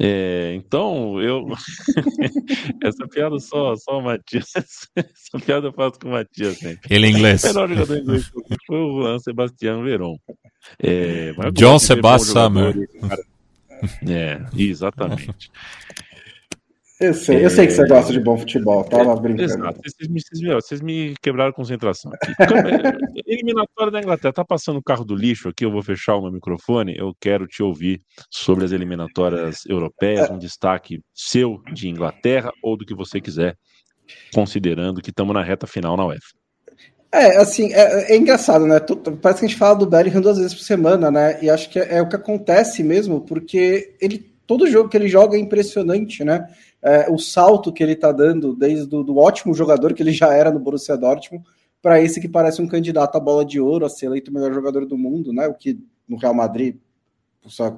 S1: É, então, eu. Essa piada só, só o Matias. Essa piada eu faço com o Matias sempre.
S3: Ele é inglês.
S1: O melhor jogador inglês foi o Juan Sebastião Veron.
S3: É, John Sebastian Summer.
S1: É, exatamente.
S4: Eu sei, eu sei que você gosta de bom futebol, tava brincando. Exato,
S1: vocês me, vocês, vocês me quebraram a concentração aqui. Eliminatória da Inglaterra, tá passando o carro do lixo aqui, eu vou fechar o meu microfone, eu quero te ouvir sobre as eliminatórias europeias, um destaque seu de Inglaterra ou do que você quiser, considerando que estamos na reta final na UEFA.
S4: É, assim, é, é, engraçado, né? Parece que a gente fala do Bellingham duas vezes por semana, né? E acho que é, é o que acontece mesmo, porque ele todo jogo que ele joga é impressionante, né? É, o salto que ele está dando desde do, do, ótimo jogador que ele já era no Borussia Dortmund para esse que parece um candidato à bola de ouro, a ser eleito o melhor jogador do mundo, né? O que no Real Madrid só,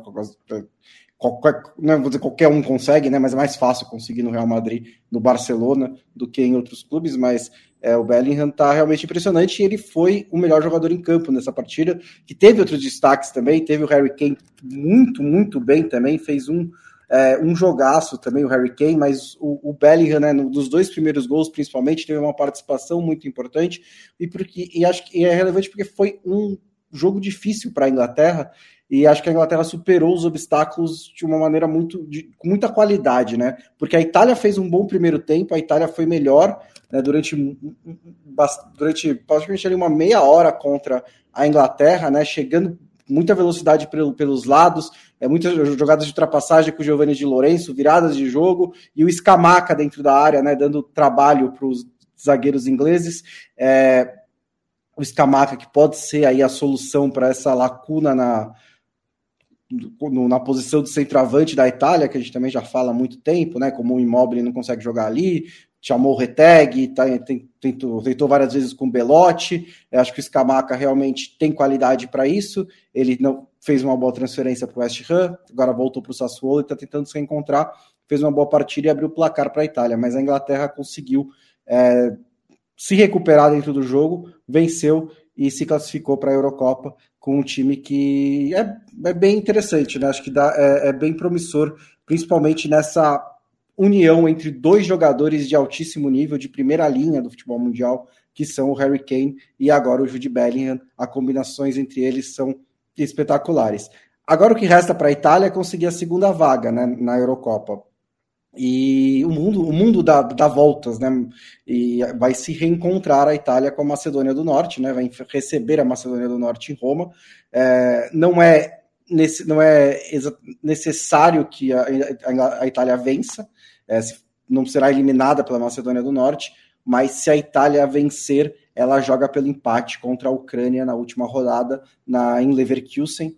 S4: qualquer, não vou dizer qualquer um consegue, né? Mas é mais fácil conseguir no Real Madrid, no Barcelona, do que em outros clubes. Mas é, o Bellingham está realmente impressionante e ele foi o melhor jogador em campo nessa partida, que teve outros destaques também. Teve o Harry Kane muito, muito bem também, fez um é, um jogaço também, o Harry Kane, mas o, o Bellingham, né, nos dois primeiros gols, principalmente, teve uma participação muito importante, e, porque, e acho que é relevante porque foi um jogo difícil para a Inglaterra, e acho que a Inglaterra superou os obstáculos de uma maneira muito de, com muita qualidade, né? Porque a Itália fez um bom primeiro tempo, a Itália foi melhor né, durante, durante praticamente ali uma meia hora contra a Inglaterra, né? Chegando muita velocidade pelos lados, é, muitas jogadas de ultrapassagem com o Giovanni de Lourenço, viradas de jogo, e o Escamaca dentro da área, né, dando trabalho para os zagueiros ingleses. É, o Escamaca, que pode ser aí a solução para essa lacuna na, na posição de centroavante da Itália, que a gente também já fala há muito tempo, né? Como o Immobile não consegue jogar ali, chamou o Reteg, tá, tentou, tentou várias vezes com o Belotti. Acho que o Scamaca realmente tem qualidade para isso. Ele não fez uma boa transferência para o West Ham, agora voltou para o Sassuolo e está tentando se reencontrar. Fez uma boa partida e abriu o placar para a Itália, mas a Inglaterra conseguiu é, se recuperar dentro do jogo, venceu e se classificou para a Eurocopa com um time que é, é bem interessante, né? Acho que dá, é, é bem promissor, principalmente nessa união entre dois jogadores de altíssimo nível, de primeira linha do futebol mundial, que são o Harry Kane e agora o Jude Bellingham. As combinações entre eles são espetaculares. Agora o que resta para a Itália é conseguir a segunda vaga né, na Eurocopa. E o mundo, o mundo dá, dá voltas, né? E vai se reencontrar a Itália com a Macedônia do Norte, né? Vai receber a Macedônia do Norte em Roma. É, não é nesse, não é necessário que a, a, a Itália vença, é, não será eliminada pela Macedônia do Norte, mas se a Itália vencer, ela joga pelo empate contra a Ucrânia na última rodada na, em Leverkusen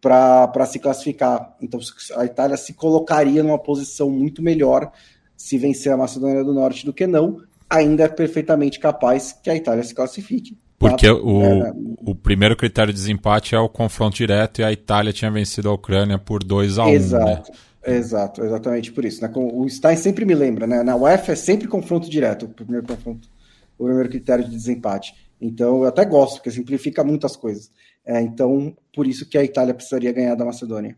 S4: para se classificar. Então a Itália se colocaria numa posição muito melhor se vencer a Macedônia do Norte do que não. Ainda é perfeitamente capaz que a Itália se classifique.
S3: Porque tá? o, é, o primeiro critério de desempate é o confronto direto e a Itália tinha vencido a Ucrânia por 2 a 1 um,
S4: Exato. Né? Exato, exatamente por isso. Né? O Stein sempre me lembra, né? Na UEFA é sempre confronto direto, o primeiro confronto, o primeiro critério de desempate. Então eu até gosto, porque simplifica muitas coisas. É, então, por isso que a Itália precisaria ganhar da Macedônia.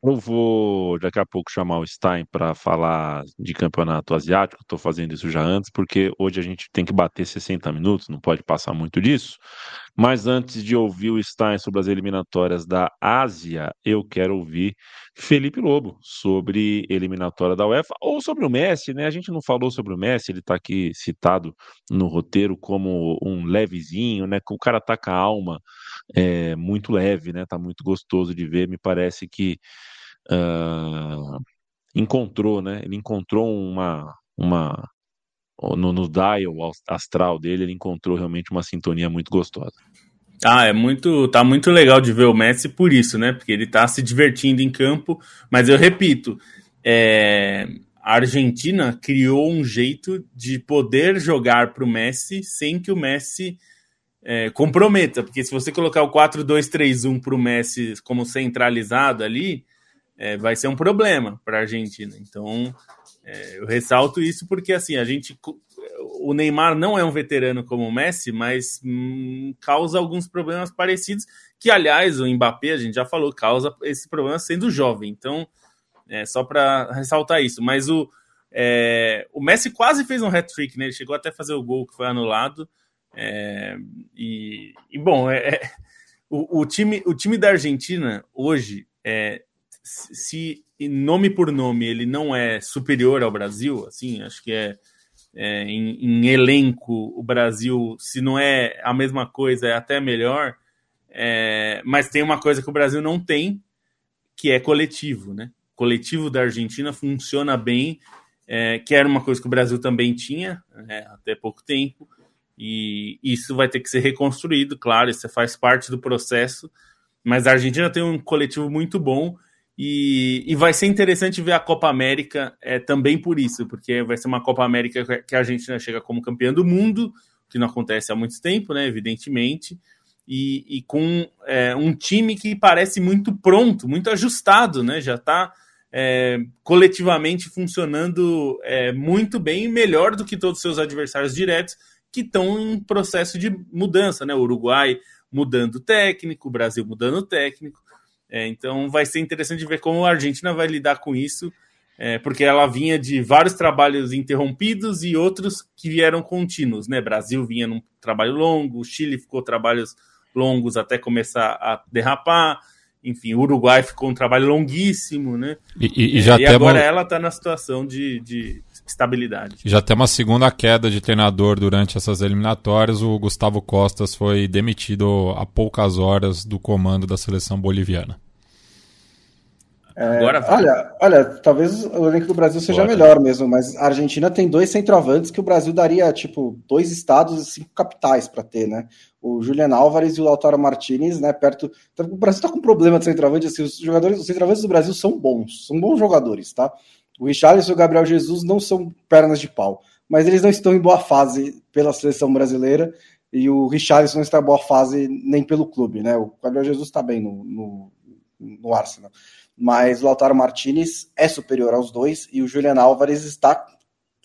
S1: Eu vou daqui a pouco chamar o Stein para falar de campeonato asiático. Estou fazendo isso já antes, porque hoje a gente tem que bater 60 minutos, não pode passar muito disso. Mas antes de ouvir o Stein sobre as eliminatórias da Ásia, eu quero ouvir Felipe Lobo sobre eliminatória da UEFA ou sobre o Messi, né? A gente não falou sobre o Messi, ele está aqui citado no roteiro como um levezinho, né? O cara tá com a alma é, muito leve, né? Tá muito gostoso de ver. Me parece que uh, encontrou, né? Ele encontrou uma, uma no, no dial astral dele, ele encontrou realmente uma sintonia muito gostosa.
S5: Ah, é muito, tá muito legal de ver o Messi por isso, né? Porque ele tá se divertindo em campo, mas eu repito, é, a Argentina criou um jeito de poder jogar para o Messi sem que o Messi é, comprometa, porque se você colocar o 4-2-3-1 para o Messi como centralizado ali, é, vai ser um problema para a Argentina. Então, é, eu ressalto isso porque assim a gente, o Neymar não é um veterano como o Messi, mas hum, causa alguns problemas parecidos. Que aliás o Mbappé a gente já falou causa esse problema sendo jovem. Então, é só para ressaltar isso. Mas o é, o Messi quase fez um hat-trick, né? Ele chegou até a fazer o gol que foi anulado. É, e, e, bom, é, é, o, o, time, o time da Argentina hoje, é, se nome por nome ele não é superior ao Brasil, assim, acho que é, é em, em, elenco o Brasil, se não é a mesma coisa, é até melhor. É, mas tem uma coisa que o Brasil não tem, que é coletivo, né? O coletivo da Argentina funciona bem, é, que era uma coisa que o Brasil também tinha é, até pouco tempo e isso vai ter que ser reconstruído, claro, isso faz parte do processo. Mas a Argentina tem um coletivo muito bom e, e vai ser interessante ver a Copa América é, também por isso, porque vai ser uma Copa América que a Argentina chega como campeã do mundo, que não acontece há muito tempo, né? Evidentemente. E, e com é, um time que parece muito pronto, muito ajustado, né? Já está é, coletivamente funcionando é, muito bem, melhor do que todos os seus adversários diretos, que estão em processo de mudança, né? O Uruguai mudando técnico, o Brasil mudando técnico. É, então vai ser interessante ver como a Argentina vai lidar com isso, é, porque ela vinha de vários trabalhos interrompidos e outros que vieram contínuos, né? Brasil vinha num trabalho longo, o Chile ficou trabalhos longos até começar a derrapar. Enfim, o Uruguai ficou um trabalho longuíssimo, né?
S3: E, e, e já
S5: é, e agora ela está na situação de, de estabilidade.
S3: Já tem uma segunda queda de treinador durante essas eliminatórias. O Gustavo Costas foi demitido há poucas horas do comando da seleção boliviana.
S4: É, Agora olha, olha, talvez o elenco do Brasil seja Bora. melhor mesmo, mas a Argentina tem dois centroavantes que o Brasil daria, tipo, dois estados e cinco capitais para ter, né? O Julian Álvares e o Lautaro Martinez, né? Perto. Então, o Brasil tá com problema de centroavante, assim, os jogadores, os centroavantes do Brasil são bons, são bons jogadores, tá? O Richarlison e o Gabriel Jesus não são pernas de pau, mas eles não estão em boa fase pela seleção brasileira e o Richarlison não está em boa fase nem pelo clube, né? O Gabriel Jesus está bem no, no, no, Arsenal, mas o Lautaro Martinez é superior aos dois e o Julian Álvares está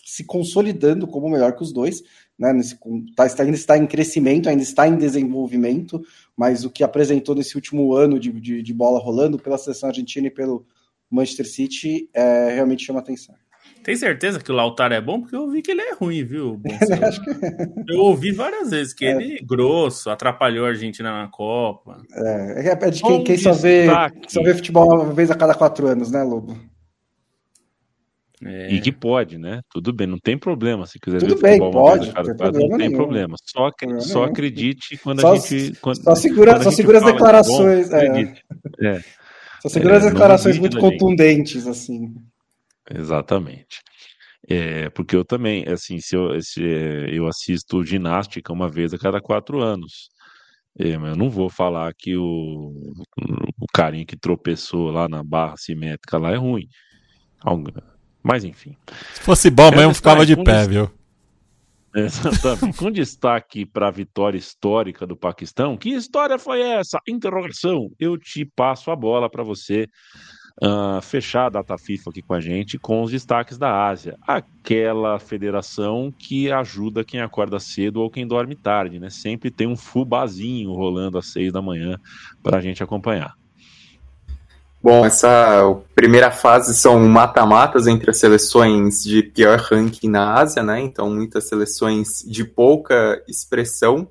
S4: se consolidando como melhor que os dois, né? Nesse, tá, está, ainda está em crescimento, ainda está em desenvolvimento, mas o que apresentou nesse último ano de, de, de bola rolando pela seleção argentina e pelo Manchester City é, realmente chama atenção.
S5: Tem certeza que o Lautaro é bom? Porque eu ouvi que ele é ruim, viu? eu ouvi várias vezes que é. ele é grosso, atrapalhou a Argentina na Copa.
S4: É, é de quem, quem só, vê, só vê futebol uma vez a cada quatro anos, né, Lobo?
S1: É. E que pode, né? Tudo bem, não tem problema se quiser
S4: Tudo ver bem, futebol pode,
S1: uma vez a cada quatro, não tem nenhum. problema. Só, só acredite quando
S4: só,
S1: a gente. Quando,
S4: só segura, só segura as declarações. Bom, é. é. Só segura é, as declarações muito contundentes, assim.
S1: Exatamente. É, porque eu também, assim, se eu, se eu assisto ginástica uma vez a cada quatro anos. É, mas eu não vou falar que o, o carinha que tropeçou lá na barra simétrica lá é ruim. Mas enfim.
S3: Se fosse bom mesmo, ficava de pé, viu?
S1: Exatamente. Com destaque para a vitória histórica do Paquistão. Que história foi essa? Interrogação. Eu te passo a bola para você uh, fechar a data FIFA aqui com a gente com os destaques da Ásia. Aquela federação que ajuda quem acorda cedo ou quem dorme tarde, né? Sempre tem um fubazinho rolando às seis da manhã para a gente acompanhar.
S2: Bom, essa primeira fase são mata-matas entre as seleções de pior ranking na Ásia, né? Então, muitas seleções de pouca expressão,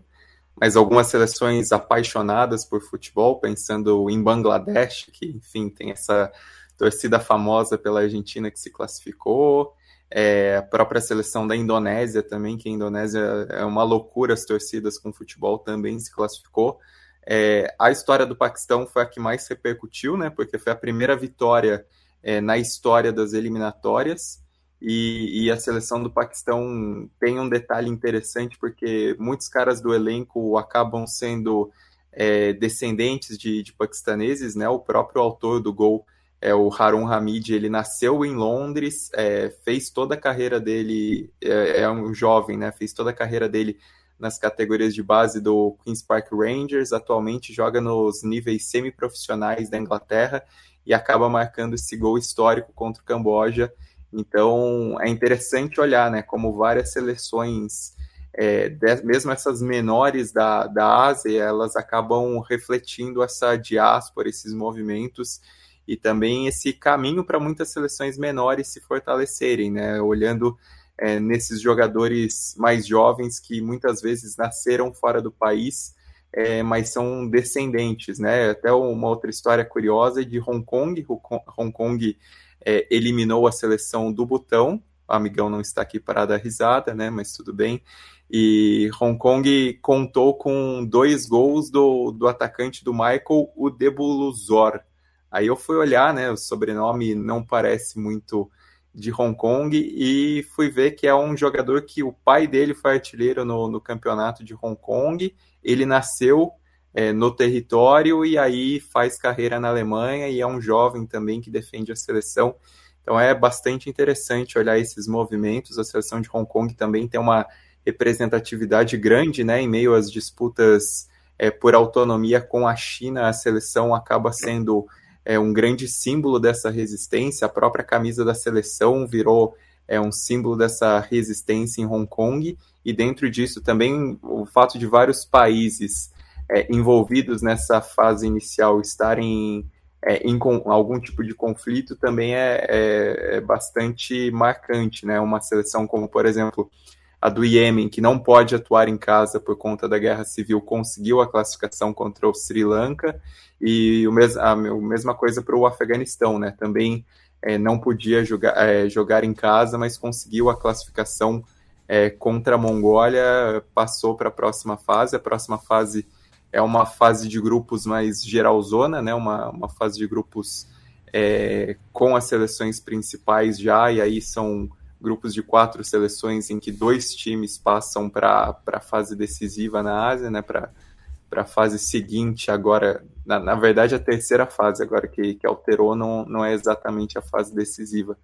S2: mas algumas seleções apaixonadas por futebol, pensando em Bangladesh, que, enfim, tem essa torcida famosa pela Argentina que se classificou, é, a própria seleção da Indonésia também, que a Indonésia é uma loucura, as torcidas com futebol também se classificou. É, a história do Paquistão foi a que mais repercutiu, né? Porque foi a primeira vitória é, na história das eliminatórias. E, e, a seleção do Paquistão tem um detalhe interessante, porque muitos caras do elenco acabam sendo é, descendentes de, de paquistaneses, né? O próprio autor do gol é o Harun Hamid, ele nasceu em Londres, é, fez toda a carreira dele, é, é, um jovem, né? Fez toda a carreira dele nas categorias de base do Queen's Park Rangers, atualmente joga nos níveis semiprofissionais da Inglaterra e acaba marcando esse gol histórico contra o Camboja. Então é interessante olhar, né, como várias seleções, é, mesmo essas menores da, da Ásia, elas acabam refletindo essa diáspora, esses movimentos e também esse caminho para muitas seleções menores se fortalecerem, né? Olhando é, nesses jogadores mais jovens que muitas vezes nasceram fora do país, é, mas são descendentes, né? Até uma outra história curiosa de Hong Kong. Hong Kong é, eliminou a seleção do Butão. O amigão não está aqui para dar risada, né? Mas tudo bem. E Hong Kong contou com dois gols do, do atacante do Michael, o Debuluzor. Aí eu fui olhar, né? O sobrenome não parece muito de Hong Kong e fui ver que é um jogador que o pai dele foi artilheiro no, no campeonato de Hong Kong. Ele nasceu é, no território e aí faz carreira na Alemanha e é um jovem também que defende a seleção. Então é bastante interessante olhar esses movimentos. A seleção de Hong Kong também tem uma representatividade grande, né? Em meio às disputas é, por autonomia com a China, a seleção acaba sendo é um grande símbolo dessa resistência. A própria camisa da seleção virou é um símbolo dessa resistência em Hong Kong e dentro disso também o fato de vários países é, envolvidos nessa fase inicial estarem é, em com, algum tipo de conflito também é, é, é, bastante marcante, né? Uma seleção como, por exemplo, a do Iêmen, que não pode atuar em casa por conta da guerra civil, conseguiu a classificação contra o Sri Lanka, e o mes a, mesma coisa para o Afeganistão, né? Também é, não podia jogar, é, jogar em casa, mas conseguiu a classificação é, contra a Mongólia, passou para a próxima fase. A próxima fase é uma fase de grupos mais geralzona, né? Uma, uma fase de grupos é, com as seleções principais já, e aí são grupos de quatro seleções em que dois times passam para a fase decisiva na Ásia, né, para a fase seguinte, agora, na, na, verdade, a terceira fase, agora que, que alterou, não, não é exatamente a fase decisiva.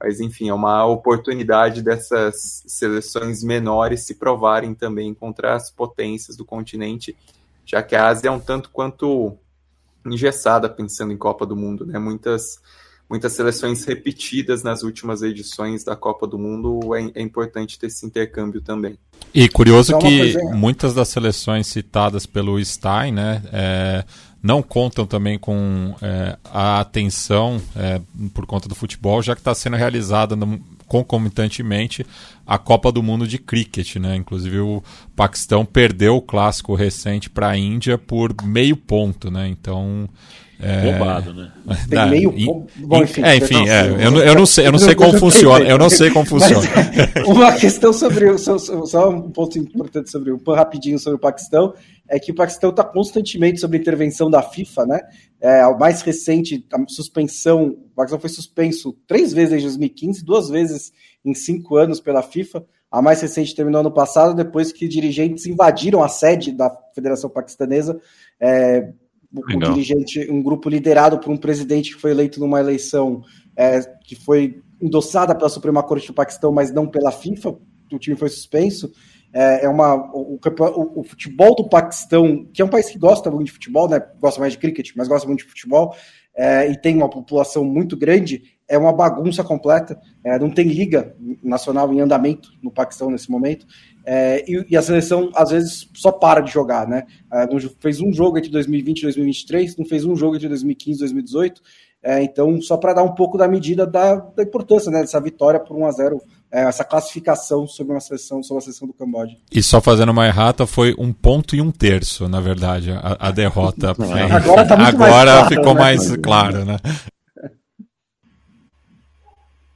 S2: Mas, enfim, é uma oportunidade dessas seleções menores se provarem também contra as potências do continente, já que a Ásia é um tanto quanto engessada pensando em Copa do Mundo, né? Muitas muitas seleções repetidas nas últimas edições da Copa do Mundo, é, é importante ter esse intercâmbio também.
S3: E curioso que muitas das seleções citadas pelo Stein, né, é, não contam também com é, a atenção é, por conta do futebol, já que está sendo realizada no, concomitantemente a Copa do Mundo de Cricket, né? Inclusive o Paquistão perdeu o clássico recente para a Índia por meio ponto, né? Então
S1: é... Roubado, né?
S4: Tem meio.
S3: Bom, enfim, é, enfim é, eu, não, eu não sei, eu não sei como funciona. Eu não sei como funciona.
S4: Uma questão sobre só, só, um ponto importante sobre o rapidinho sobre o Paquistão é que o Paquistão está constantemente sobre intervenção da FIFA, né? É, o mais recente, a suspensão, o Paquistão foi suspenso três vezes desde 2015, duas vezes em cinco anos pela FIFA. A mais recente terminou ano passado, depois que dirigentes invadiram a sede da Federação Paquistanesa, é, um dirigente, um grupo liderado por um presidente que foi eleito numa eleição é, que foi endossada pela Suprema Corte do Paquistão, mas não pela FIFA, o time foi suspenso. É, é uma, o, o, o, futebol do Paquistão, que é um país que gosta muito de futebol, né? gosta mais de cricket, mas gosta muito de futebol, é, e tem uma população muito grande, é uma bagunça completa. É, não tem liga nacional em andamento no Paquistão nesse momento. É, e, e, a seleção, às vezes, só para de jogar, né? É, não fez um jogo entre 2020 e 2023, não fez um jogo entre 2015 e 2018. É, então, só para dar um pouco da medida da, da importância né, dessa vitória por 1 a 0 é, essa classificação sobre uma seleção, sobre a seleção do Camboja.
S3: E só fazendo uma errata, foi um ponto e um terço, na verdade, a, a derrota.
S4: agora tá muito
S3: agora
S4: mais claro,
S3: ficou
S4: né?
S3: mais claro, né?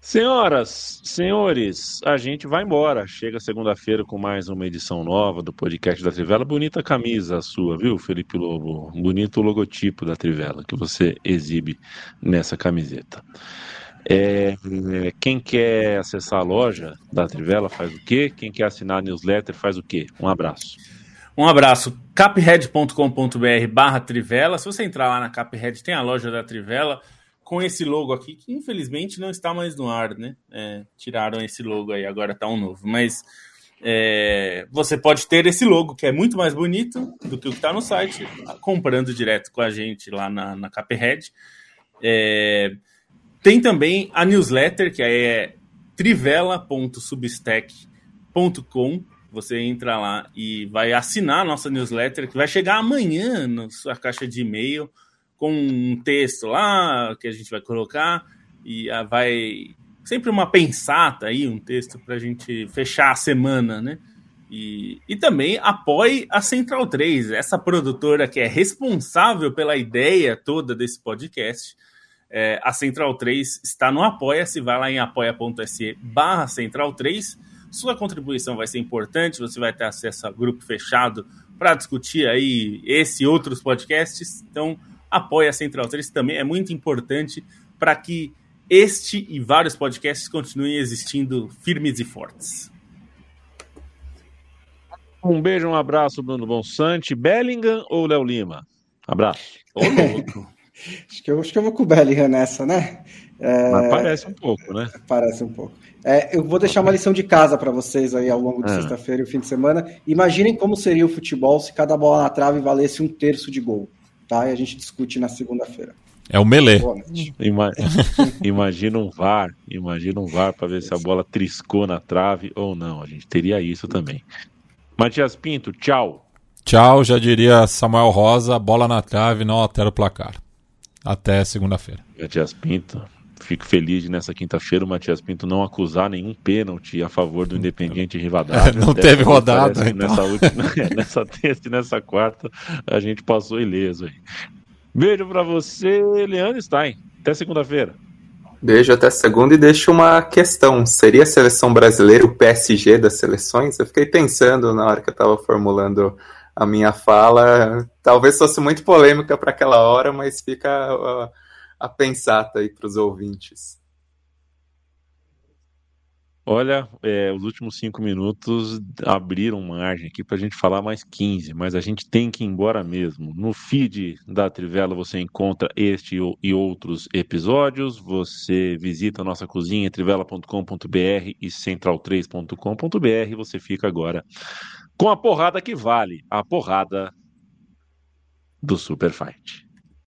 S1: Senhoras, senhores, a gente vai embora. Chega segunda-feira com mais uma edição nova do podcast da Trivela. Bonita camisa a sua, viu, Felipe Lobo? Bonito logotipo da Trivela que você exibe nessa camiseta. É, quem quer acessar a loja da Trivela faz o quê? Quem quer assinar a newsletter faz o quê? Um abraço.
S5: Um abraço. caphead.com.br barra Trivela. Se você entrar lá na Caphead, tem a loja da Trivela com esse logo aqui, que infelizmente não está mais no ar, né? É, tiraram esse logo aí, agora está um novo. Mas é, você pode ter esse logo, que é muito mais bonito do que o que está no site, comprando direto com a gente lá na, na. É, tem também a newsletter, que é trivela.substack.com. Você entra lá e vai assinar a nossa newsletter, que vai chegar amanhã na sua caixa de e-mail com um texto lá que a gente vai colocar e ah, vai sempre uma pensata aí, um texto para a gente fechar a semana, né? E, e também apoie a Central 3, essa produtora que é responsável pela ideia toda desse podcast. É, a Central 3 está no Apoia-se, vai lá em apoia.se barra Central 3. Sua contribuição vai ser importante, você vai ter acesso a grupo fechado para discutir aí esse e outros podcasts. Então, apoia a Central 3 também é muito importante para que este e vários podcasts continuem existindo firmes e fortes.
S1: Um beijo, um abraço, Bruno Bonsante. Bellingham ou Léo Lima? Abraço.
S5: Ô, louco.
S4: acho, que eu, acho que eu vou com o Bellingham nessa, né?
S1: É... Mas parece um pouco, né?
S4: Parece um pouco. É, eu vou deixar uma lição de casa para vocês aí ao longo de
S1: Ah.
S4: sexta-feira e o fim de semana. Imaginem como seria o futebol se cada bola na trave valesse um terço de gol. Tá? E a gente discute na segunda-feira.
S3: É o Melê.
S1: Ima- Imagina um VAR, imagina um VAR para ver se a bola triscou na trave ou não. A gente teria isso também. Matias Pinto, tchau.
S3: Tchau, já diria Samuel Rosa, bola na trave, não altera o placar. Até segunda-feira.
S1: Matias Pinto, fico feliz de nessa quinta-feira o Matias Pinto não acusar nenhum pênalti a favor do Independiente Rivadavia.
S3: Não
S1: Até
S3: teve rodada, então.
S1: Nessa, última, é, nessa terça e nessa quarta a gente passou ileso aí. Beijo pra você, Leandro Stein. Até segunda-feira.
S2: Beijo até segunda e deixo uma questão. Seria a seleção brasileira o PSG das seleções? Eu fiquei pensando na hora que eu estava formulando a minha fala. Talvez fosse muito polêmica para aquela hora, mas fica a, a pensata aí para os ouvintes.
S1: Olha, é, os últimos cinco minutos abriram margem aqui para a gente falar mais 15, mas a gente tem que ir embora mesmo. No feed da Trivela você encontra este e outros episódios. Você visita a nossa cozinha, trivela.com.br e central3.com.br. Você fica agora com a porrada que vale a porrada do Super Fight.